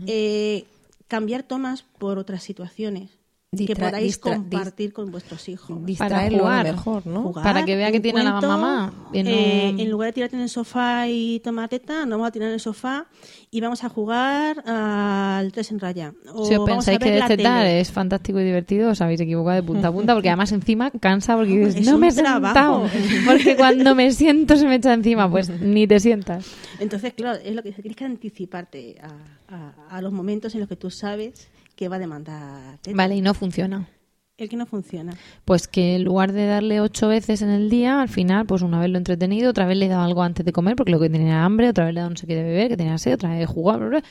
Speaker 3: Eh, cambiar tomas por otras situaciones que podáis compartir con vuestros hijos.
Speaker 1: para
Speaker 2: Distraerlo lo
Speaker 1: jugar
Speaker 2: mejor, ¿no?
Speaker 3: Jugar,
Speaker 1: Para que vea que tiene a la
Speaker 3: cuento,
Speaker 1: mamá en
Speaker 3: eh,
Speaker 1: un-
Speaker 3: en lugar de tirarte en el sofá y tomar teta, no vamos a tirar en el sofá y vamos a jugar al tres en raya. O
Speaker 1: si os
Speaker 3: vamos a
Speaker 1: pensáis que
Speaker 3: ver la
Speaker 1: destetar
Speaker 3: tele.
Speaker 1: es fantástico y divertido os habéis equivocado de punta a punta porque además encima cansa porque dices
Speaker 3: Es
Speaker 1: no me he
Speaker 3: trabajo".
Speaker 1: sentado porque cuando me siento se me echa encima pues <laughs> ni te sientas
Speaker 3: Entonces, claro, es lo que dice, tienes que anticiparte a, a- a los momentos en los que tú sabes que va a demandar teta.
Speaker 1: vale y no funciona
Speaker 3: El que no funciona.
Speaker 1: Pues que en lugar de darle ocho veces en el día, al final, pues una vez lo he entretenido, otra vez le he dado algo antes de comer porque lo que tenía hambre, otra vez le he dado no sé qué de beber, que tenía sed, otra vez jugar, bla, bla.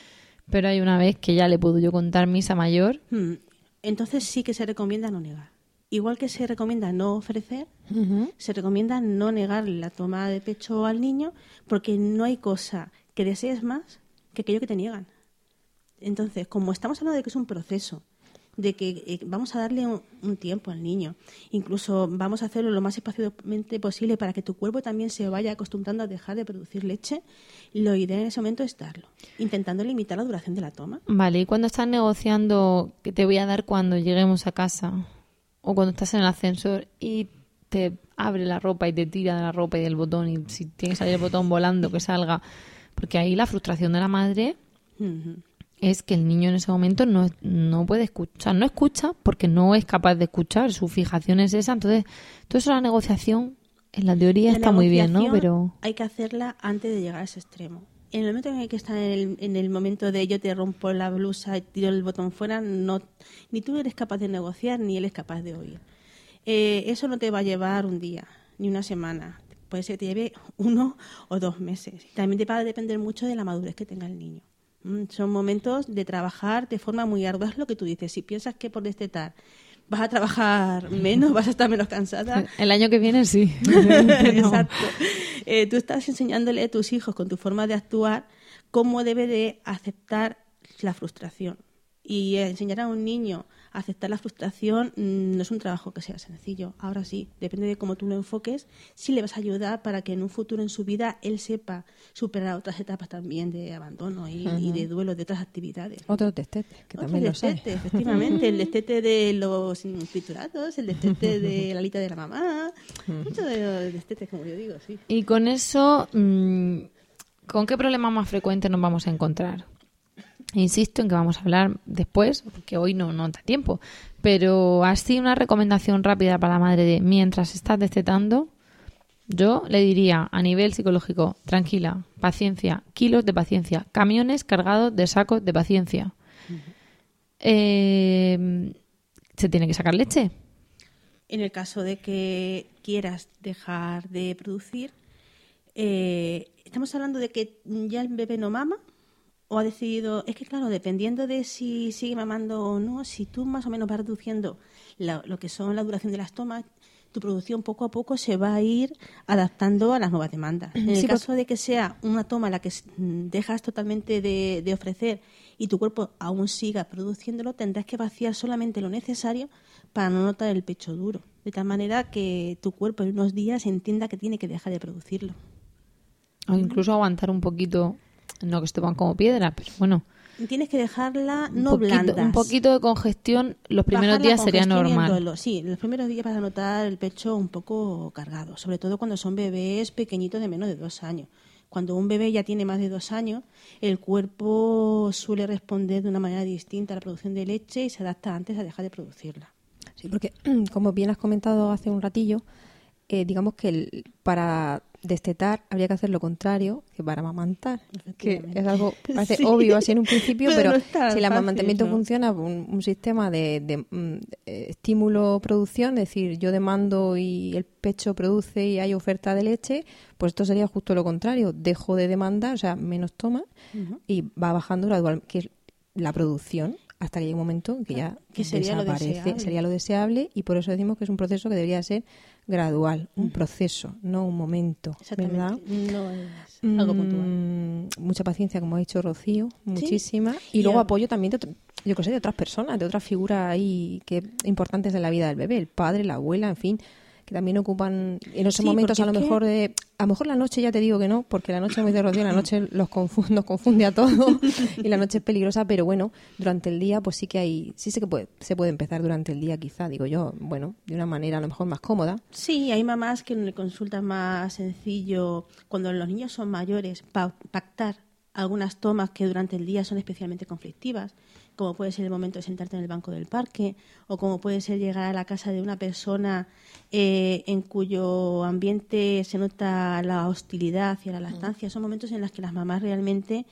Speaker 1: pero hay una vez que ya le puedo yo contar misa mayor.
Speaker 3: Hmm. Entonces sí que se recomienda no negar. Igual que se recomienda no ofrecer, se recomienda no negar la toma de pecho al niño porque no hay cosa que desees más que aquello que te niegan. Entonces, como estamos hablando de que es un proceso, de que eh, vamos a darle un, un tiempo al niño, incluso vamos a hacerlo lo más espaciosamente posible para que tu cuerpo también se vaya acostumbrando a dejar de producir leche, lo ideal en ese momento es darlo, intentando limitar la duración de la toma.
Speaker 1: Vale, y cuando estás negociando que te voy a dar cuando lleguemos a casa, o cuando estás en el ascensor y te abre la ropa y te tira de la ropa y del botón y si tiene que salir el botón volando que salga porque ahí la frustración de la madre. Es que el niño en ese momento no, no puede escuchar, no escucha porque no es capaz de escuchar, su fijación es esa, entonces todo eso la negociación en la teoría
Speaker 3: La
Speaker 1: está muy bien, ¿no? Pero
Speaker 3: Hay que hacerla antes de llegar a ese extremo. En el momento en el que está en el, en el momento de yo te rompo la blusa y tiro el botón fuera, no, ni tú eres capaz de negociar ni él es capaz de oír. Eh, eso no te va a llevar un día, ni una semana. Puede ser que te lleve uno o dos meses. También te va a depender mucho de la madurez que tenga el niño. Mm, Son momentos de trabajar de forma muy ardua. Es lo que tú dices. Si piensas que por destetar vas a trabajar <laughs> menos, vas a estar menos cansada, <laughs>
Speaker 1: el año que viene sí. <laughs>
Speaker 3: Exacto. Eh, tú estás enseñándole a tus hijos con tu forma de actuar cómo debe de aceptar la frustración. Y enseñar a un niño aceptar la frustración mm, no es un trabajo que sea sencillo. Ahora sí, depende de cómo tú lo enfoques, sí le vas a ayudar para que en un futuro en su vida él sepa superar otras etapas también de abandono y, y de duelo de otras actividades.
Speaker 2: Otros destetes, que
Speaker 3: Otros
Speaker 2: también hay.
Speaker 3: destetes, efectivamente. El <laughs> destete de los triturados, el destete de la alita de la mamá. Muchos de los destetes, como yo digo, sí.
Speaker 1: Y con eso, mm, ¿con qué problema más frecuente nos vamos a encontrar? Insisto en que vamos a hablar después, porque hoy no, no da tiempo. Pero así una recomendación rápida para la madre de mientras estás destetando, yo le diría a nivel psicológico, tranquila, paciencia, kilos de paciencia, camiones cargados de sacos de paciencia. Eh, se tiene que sacar leche.
Speaker 3: En el caso de que quieras dejar de producir, eh, estamos hablando de que ya el bebé no mama o ha decidido, es que claro, dependiendo de si sigue mamando o no, si tú más o menos vas reduciendo la- lo que son la duración de las tomas, tu producción poco a poco se va a ir adaptando a las nuevas demandas. En el
Speaker 2: Sí,
Speaker 3: caso de que sea una toma la que mm, dejas totalmente de, de ofrecer y tu cuerpo aún siga produciéndolo, tendrás que vaciar solamente lo necesario para no notar el pecho duro. De tal manera que tu cuerpo en unos días entienda que tiene que dejar de producirlo.
Speaker 1: O incluso aguantar un poquito, no que esteban como piedra, pero bueno,
Speaker 3: Tienes que dejarla no
Speaker 1: poquito,
Speaker 3: blanda.
Speaker 1: un poquito de congestión los primeros días sería normal.
Speaker 3: Sí, los primeros días vas a notar el pecho un poco cargado, sobre todo cuando son bebés pequeñitos de menos de dos años. Cuando un bebé ya tiene más de dos años, el cuerpo suele responder de una manera distinta a la producción de leche y se adapta antes a dejar de producirla.
Speaker 2: Sí, porque <clears throat> como bien has comentado hace un ratillo, eh, digamos que el- para destetar habría que hacer lo contrario que para amamantar, que es algo <laughs> parece
Speaker 3: Sí.
Speaker 2: obvio así en un principio, <laughs>
Speaker 3: Pero no
Speaker 2: si el
Speaker 3: fácil,
Speaker 2: amamantamiento
Speaker 3: ¿no?
Speaker 2: funciona un, un sistema de, de, mm, eh, estímulo-producción, es decir, yo demando y el pecho produce y hay oferta de leche, pues esto sería justo lo contrario, dejo de demandar, o sea, menos toma y va bajando gradualmente, que es la producción hasta que llegue un momento en que ya
Speaker 3: que sería lo
Speaker 2: desaparece,
Speaker 3: deseable.
Speaker 2: sería lo deseable y por eso decimos que es un proceso que debería ser gradual, un proceso, no un momento, ¿verdad?
Speaker 3: No es algo puntual.
Speaker 2: Mm, mucha paciencia, como ha dicho Rocío, muchísima. Y,
Speaker 3: Y
Speaker 2: luego apoyo también de, yo que sé, de otras personas, de otras figuras ahí que importantes en la vida del bebé, el padre, la abuela, en fin, que también ocupan en esos
Speaker 3: Sí,
Speaker 2: momentos a lo
Speaker 3: es que-
Speaker 2: mejor de... A lo mejor la noche ya te digo que no, porque la noche, como dice Rocío, la noche los confu- nos confunde a todos y la noche es peligrosa, pero bueno, durante el día pues sí que hay, sí sé que puede, se puede empezar durante el día quizá, digo yo, bueno, de una manera a lo mejor más cómoda.
Speaker 3: Sí, hay mamás que en el consulta es más sencillo, cuando los niños son mayores, pa- pactar algunas tomas que durante el día son especialmente conflictivas, como puede ser el momento de sentarte en el banco del parque, o como puede ser llegar a la casa de una persona eh, en cuyo ambiente se nota la hostilidad hacia la lactancia. Son momentos en los que las mamás realmente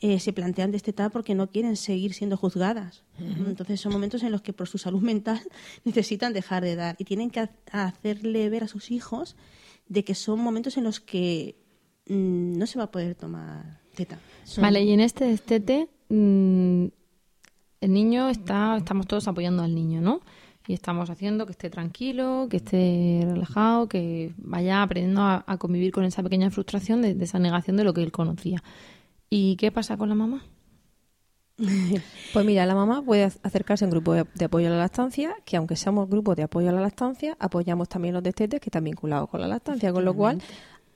Speaker 3: eh, se plantean destetar porque no quieren seguir siendo juzgadas. Entonces son momentos en los que por su salud <laughs> mental necesitan dejar de dar y tienen que ha- hacerle ver a sus hijos de que son momentos en los que mm, no se va a poder tomar teta. Son-
Speaker 1: Vale, y en este destete, mm, el niño está, estamos todos apoyando al niño, ¿no? Y estamos haciendo que esté tranquilo, que esté relajado, que vaya aprendiendo a, a convivir con esa pequeña frustración de, de esa negación de lo que él conocía. ¿Y qué pasa con la mamá? <laughs>
Speaker 2: Pues mira, la mamá puede ac- acercarse a un grupo de, de apoyo a la lactancia, que aunque seamos grupos de apoyo a la lactancia, apoyamos también los destetes que están vinculados con la lactancia, con lo cual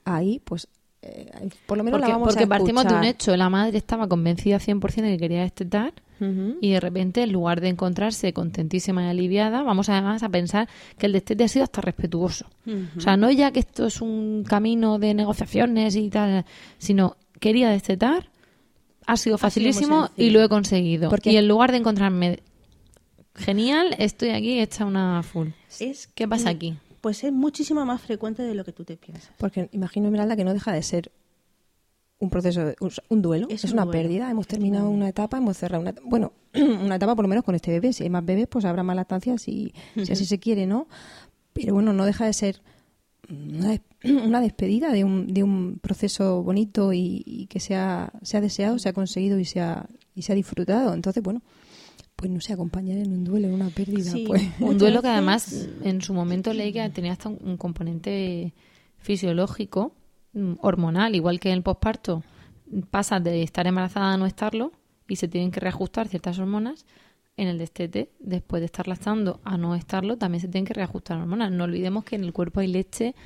Speaker 2: ahí pues eh, por lo menos
Speaker 1: Porque,
Speaker 2: la vamos
Speaker 1: porque
Speaker 2: a
Speaker 1: partimos de un hecho. La madre estaba convencida 100% de que quería destetar y de repente en lugar de encontrarse contentísima y aliviada, vamos además a pensar que el destete ha sido hasta respetuoso. O sea, no ya que esto es un camino de negociaciones y tal, sino quería destetar, ha sido facilísimo y lo he conseguido.
Speaker 2: Porque-
Speaker 1: Y en lugar de encontrarme genial, estoy aquí hecha una full.
Speaker 3: Es,
Speaker 1: ¿Qué pasa aquí?
Speaker 3: Pues es muchísimo más frecuente de lo que tú te piensas.
Speaker 2: Porque imagino, Esmeralda, que no deja de ser un proceso, de- un, duelo,
Speaker 3: Es
Speaker 2: es,
Speaker 3: un
Speaker 2: una
Speaker 3: duelo,
Speaker 2: pérdida. Hemos terminado una etapa, hemos cerrado una Bueno, <clears throat> una etapa por lo menos con este bebé. Si hay más bebés, pues habrá más lactancia, si, si así se quiere, ¿no? Pero bueno, no deja de ser una, des- <clears throat> una despedida de un, de un proceso bonito y, y que se ha, se ha deseado, se ha conseguido y se ha, y se ha disfrutado. Entonces, bueno, pues no sé, acompañar en un duelo, en una pérdida,
Speaker 3: Sí.
Speaker 2: pues. <laughs>
Speaker 1: Un duelo que <laughs> además en su momento leí que tenía hasta un, un componente fisiológico, hormonal, igual que en el posparto. Pasa de estar embarazada a no estarlo y se tienen que reajustar ciertas hormonas. En el destete, después de estar lactando a no estarlo, también se tienen que reajustar hormonas. No olvidemos que en el cuerpo hay leche,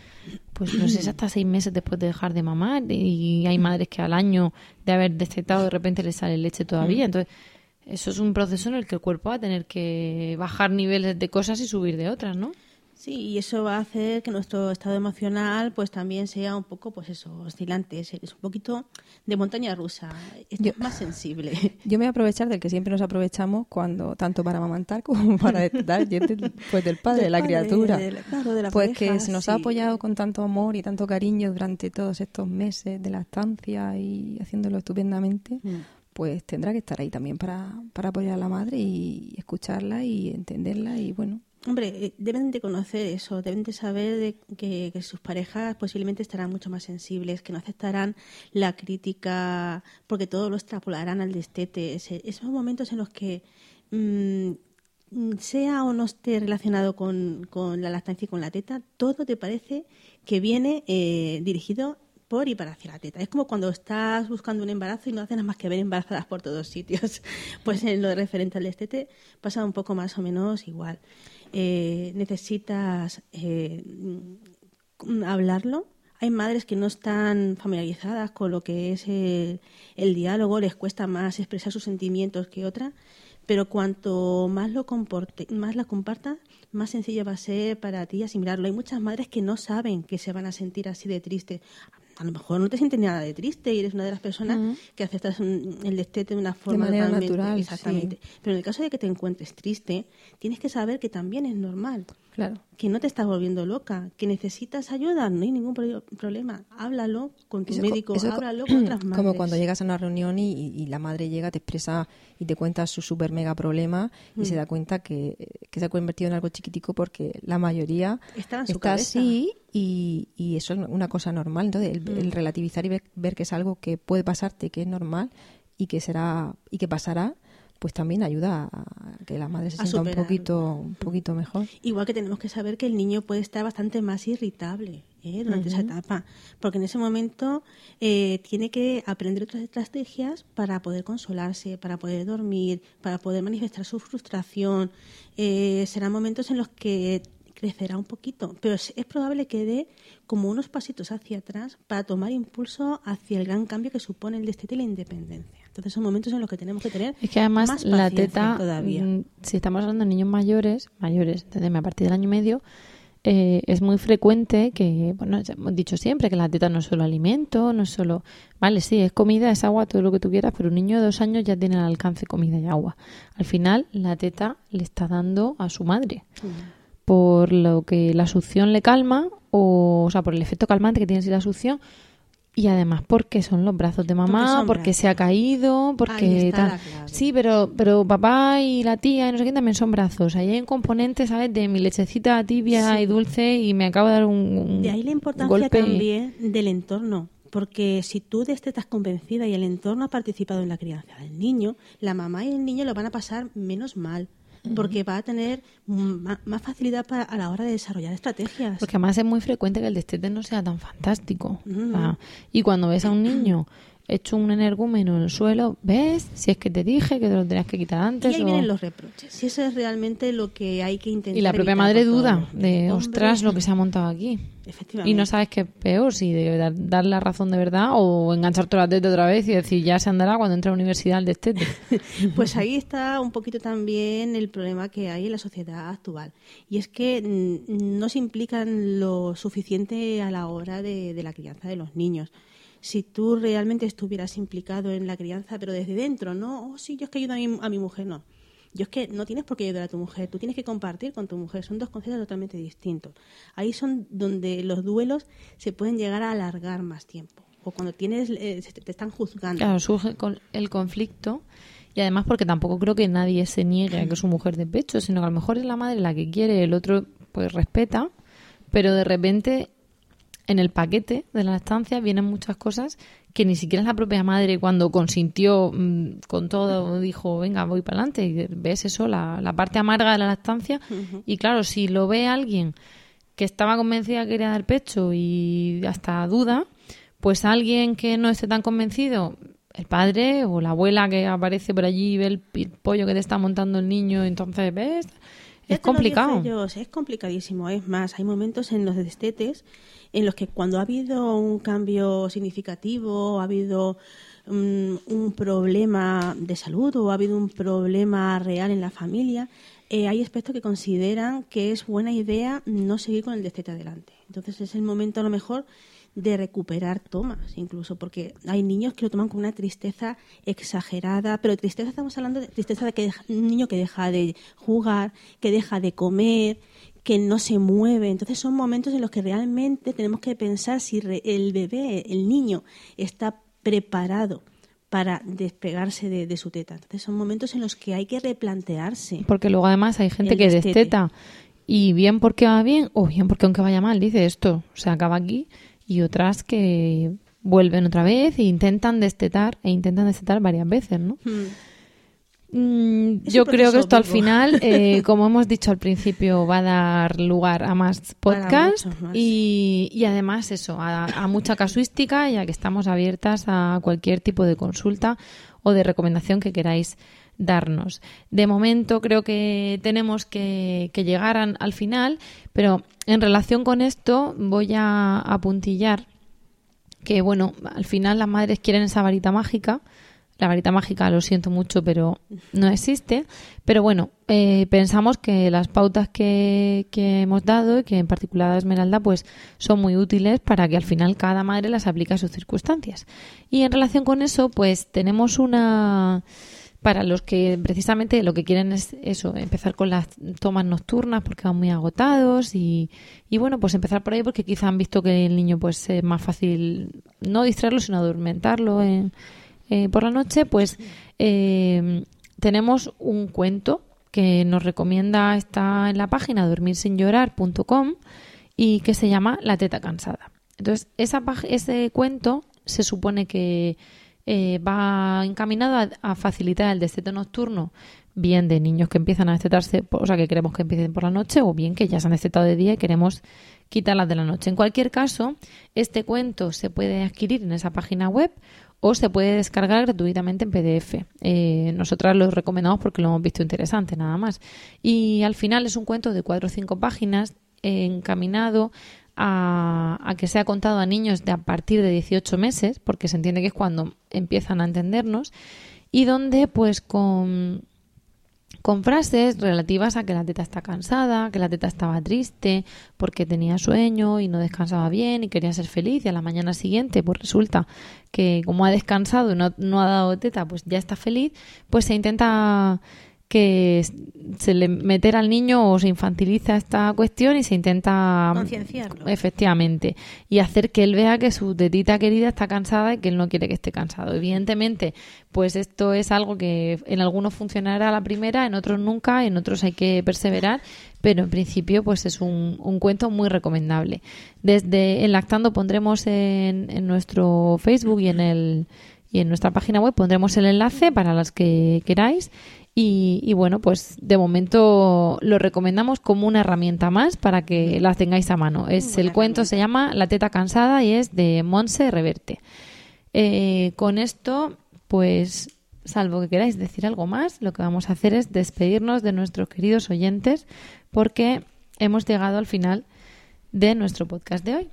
Speaker 1: pues no sé hasta seis meses después de dejar de mamar y hay madres que al año de haber destetado de repente les sale leche todavía. Entonces, eso es un proceso en el que el cuerpo va a tener que bajar niveles de cosas y subir de otras, ¿no?
Speaker 3: Sí, y eso va a hacer que nuestro estado emocional pues también sea un poco, pues eso, oscilante, es, un poquito de montaña rusa, es
Speaker 2: Yo-
Speaker 3: más sensible. <laughs>
Speaker 2: Yo me voy a aprovechar del que siempre nos aprovechamos cuando tanto para amamantar como <laughs> para del, pues del padre, de la
Speaker 3: padre,
Speaker 2: criatura.
Speaker 3: del- claro, de la
Speaker 2: pues
Speaker 3: pareja,
Speaker 2: que se nos ha apoyado con tanto amor y tanto cariño durante todos estos meses de lactancia y haciéndolo estupendamente,
Speaker 3: Mm.
Speaker 2: pues tendrá que estar ahí también para, para apoyar a la madre y escucharla y entenderla y bueno,
Speaker 3: Hombre, eh, deben de conocer eso, deben de saber de que, sus parejas posiblemente estarán mucho más sensibles, que no aceptarán la crítica, porque todo lo extrapolarán al destete. Ese- esos momentos en los que mm, mm, sea o no esté relacionado con, con la lactancia y con la teta, todo te parece que viene eh, dirigido por y para hacia la teta. Es como cuando estás buscando un embarazo y no haces nada más que ver embarazadas por todos sitios. <laughs> Pues en lo referente al destete pasa un poco más o menos igual. Eh, necesitas eh, hablarlo. Hay madres que no están familiarizadas con lo que es el, el diálogo, les cuesta más expresar sus sentimientos que otras, pero cuanto más lo comporte, más la compartas, más sencillo va a ser para ti asimilarlo. Hay muchas madres que no saben que se van a sentir así de triste. A lo mejor no te sientes nada de triste y eres una de las personas que aceptas un- el destete de una forma
Speaker 2: manera
Speaker 3: totalmente-
Speaker 2: natural,
Speaker 3: Exactamente.
Speaker 2: sí.
Speaker 3: Pero en el caso de que te encuentres triste, tienes que saber que también es normal
Speaker 2: claro.
Speaker 3: que no te estás volviendo loca, que necesitas ayuda, no hay ningún pro- problema. Háblalo con tu
Speaker 2: Eso
Speaker 3: médico,
Speaker 2: co-
Speaker 3: háblalo con otras madres. <clears throat>
Speaker 2: Como cuando llegas a una reunión y, y- la madre llega, te expresa y te cuenta su super mega problema y
Speaker 3: Mm.
Speaker 2: se da cuenta que, que se ha convertido en algo chiquitico porque la mayoría
Speaker 3: Estaba en su
Speaker 2: está
Speaker 3: cabeza.
Speaker 2: así y, y eso es una cosa normal. Entonces, el,
Speaker 3: Mm.
Speaker 2: el relativizar y ver, ver que es algo que puede pasarte, que es normal y que será y que pasará, pues también ayuda a que la madre se sienta un poquito, un poquito mejor.
Speaker 3: Igual que tenemos que saber que el niño puede estar bastante más irritable ¿eh? durante esa etapa, porque en ese momento eh, tiene que aprender otras estrategias para poder consolarse, para poder dormir, para poder manifestar su frustración. Eh, serán momentos en los que crecerá un poquito, pero es, es probable que dé como unos pasitos hacia atrás para tomar impulso hacia el gran cambio que supone el destete y la independencia. Entonces son momentos en los que tenemos que tener
Speaker 1: Es que además
Speaker 3: más
Speaker 1: la teta,
Speaker 3: todavía.
Speaker 1: mm, si estamos hablando de niños mayores, mayores, entendeme, a partir del año y medio, eh, es muy frecuente que, bueno, ya hemos dicho siempre que la teta no es solo alimento, no es solo, vale, sí, es comida, es agua, todo lo que tú quieras, pero un niño de dos años ya tiene al alcance comida y agua. Al final, la teta le está dando a su madre. Por lo que la succión le calma, o, o sea, por el efecto calmante que tiene así la succión, y además porque son los brazos de mamá, porque, se ha caído, porque tal. Sí, pero, pero papá y la tía y no sé quién también son brazos. Ahí hay un componente, ¿sabes? De mi lechecita tibia
Speaker 3: Sí.
Speaker 1: y dulce y me acabo de dar un, un
Speaker 3: De ahí la importancia
Speaker 1: golpe.
Speaker 3: también del entorno. Porque si tú de este estás convencida y el entorno ha participado en la crianza del niño, la mamá y el niño lo van a pasar menos mal. Porque va a tener más facilidad para, a la hora de desarrollar estrategias.
Speaker 1: Porque además es muy frecuente que el destete no sea tan fantástico.
Speaker 3: Mm.
Speaker 1: O sea, y cuando ves a un niño hecho un energúmeno en el suelo, ¿ves? Si es que te dije que te lo tenías que quitar antes.
Speaker 3: Y ahí
Speaker 1: o-
Speaker 3: vienen los reproches. Si eso es realmente lo que hay que intentar.
Speaker 1: Y la propia madre duda de, ostras, lo que se ha montado aquí.
Speaker 3: Efectivamente.
Speaker 1: Y no sabes qué es peor, si de dar, dar la razón de verdad o engancharte la teta otra vez y decir, ya se andará cuando entre a la universidad el destete. <laughs>
Speaker 3: Pues ahí está un poquito también el problema que hay en la sociedad actual. Y es que mm, no se implican lo suficiente a la hora de, de la crianza de los niños. Si tú realmente estuvieras implicado en la crianza, pero desde dentro, ¿no? Oh, sí, yo es que ayudo a mi, a mi mujer, no. Yo es que no tienes por qué ayudar a tu mujer, tú tienes que compartir con tu mujer. Son dos conceptos totalmente distintos. Ahí son donde los duelos se pueden llegar a alargar más tiempo. O cuando tienes, eh, te están juzgando.
Speaker 1: Claro, surge con el conflicto y además porque tampoco creo que nadie se niegue a que es su mujer de pecho, sino que a lo mejor es la madre la que quiere, el otro pues respeta, pero de repente en el paquete de la estancia vienen muchas cosas que ni siquiera la propia madre cuando consintió mm, con todo dijo venga voy para adelante y ves eso la, la parte amarga de la lactancia y claro si lo ve alguien que estaba convencida que quería dar pecho y hasta duda pues alguien que no esté tan convencido el padre o la abuela que aparece por allí y ve el pollo que te está montando el niño entonces ves
Speaker 3: Ya
Speaker 1: es complicado
Speaker 3: yo, es complicadísimo. Es más, hay momentos en los destetes en los que cuando ha habido un cambio significativo, ha habido mm, un problema de salud o ha habido un problema real en la familia, eh, hay aspectos que consideran que es buena idea no seguir con el destete adelante. Entonces es el momento a lo mejor de recuperar tomas, incluso, porque hay niños que lo toman con una tristeza exagerada, pero tristeza estamos hablando de tristeza de que deja- un niño que deja de jugar, que deja de comer, que no se mueve. Entonces son momentos en los que realmente tenemos que pensar si re- el bebé, el niño, está preparado para despegarse de, de su teta. Entonces son momentos en los que hay que replantearse.
Speaker 1: Porque luego además hay gente que desteta y bien porque va bien o bien porque aunque vaya mal, dice esto se acaba aquí y otras que vuelven otra vez e intentan destetar e intentan destetar varias veces, ¿no? Mm,
Speaker 3: Es
Speaker 1: yo creo que esto al final, eh, <laughs> como hemos dicho al principio, va a dar lugar a más podcasts y, y además eso, a, a mucha casuística, ya que estamos abiertas a cualquier tipo de consulta o de recomendación que queráis darnos. De momento creo que tenemos que, que llegar al final, pero en relación con esto voy a apuntillar que bueno, al final las madres quieren esa varita mágica. La varita mágica, lo siento mucho, pero no existe. Pero bueno, eh, pensamos que las pautas que, que hemos dado, y que en particular a Esmeralda, pues son muy útiles para que al final cada madre las aplique a sus circunstancias. Y en relación con eso, pues tenemos una para los que precisamente lo que quieren es eso, empezar con las tomas nocturnas porque van muy agotados y, bueno, pues empezar por ahí porque quizá han visto que el niño pues es más fácil no distraerlo sino adormentarlo en- eh, por la noche, pues eh, tenemos un cuento que nos recomienda, está en la página dormirsinllorar.com y que se llama La teta cansada. Entonces, esa, ese cuento se supone que eh, va encaminado a, facilitar el destete nocturno, bien de niños que empiezan a destetarse, o sea, que queremos que empiecen por la noche, o bien que ya se han destetado de día y queremos quitarlas de la noche. En cualquier caso, este cuento se puede adquirir en esa página web o se puede descargar gratuitamente en PDF. Eh, nosotras lo recomendamos porque lo hemos visto interesante, nada más. Y al final es un cuento de cuatro o cinco páginas eh, encaminado a, a que sea contado a niños de a partir de 18 meses, porque se entiende que es cuando empiezan a entendernos, y donde pues con, con frases relativas a que la teta está cansada, que la teta estaba triste porque tenía sueño y no descansaba bien y quería ser feliz y a la mañana siguiente pues resulta que como ha descansado y no, no ha dado teta pues ya está feliz, pues se intenta que se le meter al niño o se infantiliza esta cuestión y se intenta
Speaker 3: Concienciarlo.
Speaker 1: efectivamente y hacer que él vea que su tetita querida está cansada y que él no quiere que esté cansado. Evidentemente pues esto es algo que en algunos funcionará a la primera en otros nunca en otros hay que perseverar pero en principio pues es un, un cuento muy recomendable. Desde en lactando pondremos en, en nuestro Facebook y en el y en nuestra página web pondremos el enlace para las que queráis y, y bueno, pues de momento lo recomendamos como una herramienta más para que la tengáis a mano. Es el cuento se llama La teta cansada y es de Monse Reverte. Eh, con esto, pues, salvo que queráis decir algo más, lo que vamos a hacer es despedirnos de nuestros queridos oyentes porque hemos llegado al final de nuestro podcast de hoy.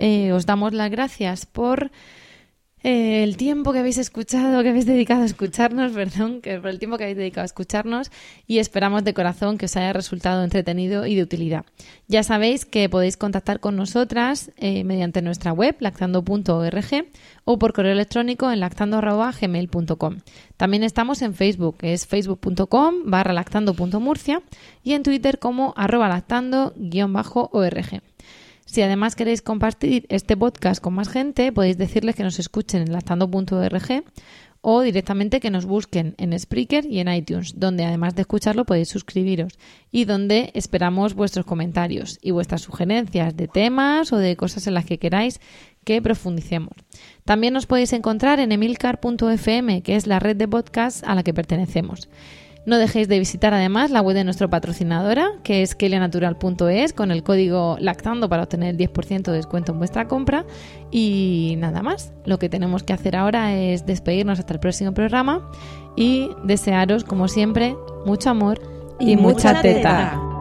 Speaker 1: Eh, os damos las gracias por eh, el tiempo que habéis escuchado, que habéis dedicado a escucharnos, <laughs> perdón, que por el tiempo que habéis dedicado a escucharnos y esperamos de corazón que os haya resultado entretenido y de utilidad. Ya sabéis que podéis contactar con nosotras eh, mediante nuestra web lactando.org o por correo electrónico en lactando.gmail.com. También estamos en Facebook, que es facebook.com barra lactando.murcia y en Twitter como arroba lactando-org. Si además queréis compartir este podcast con más gente, podéis decirles que nos escuchen en lactando.org o directamente que nos busquen en Spreaker y en iTunes, donde además de escucharlo podéis suscribiros y donde esperamos vuestros comentarios y vuestras sugerencias de temas o de cosas en las que queráis que profundicemos. También nos podéis encontrar en emilcar.fm, que es la red de podcasts a la que pertenecemos. No dejéis de visitar además la web de nuestra patrocinadora, que es kelianatural.es, con el código lactando para obtener el 10% de descuento en vuestra compra. Y nada más, lo que tenemos que hacer ahora es despedirnos hasta el próximo programa y desearos, como siempre, mucho amor y, mucha teta.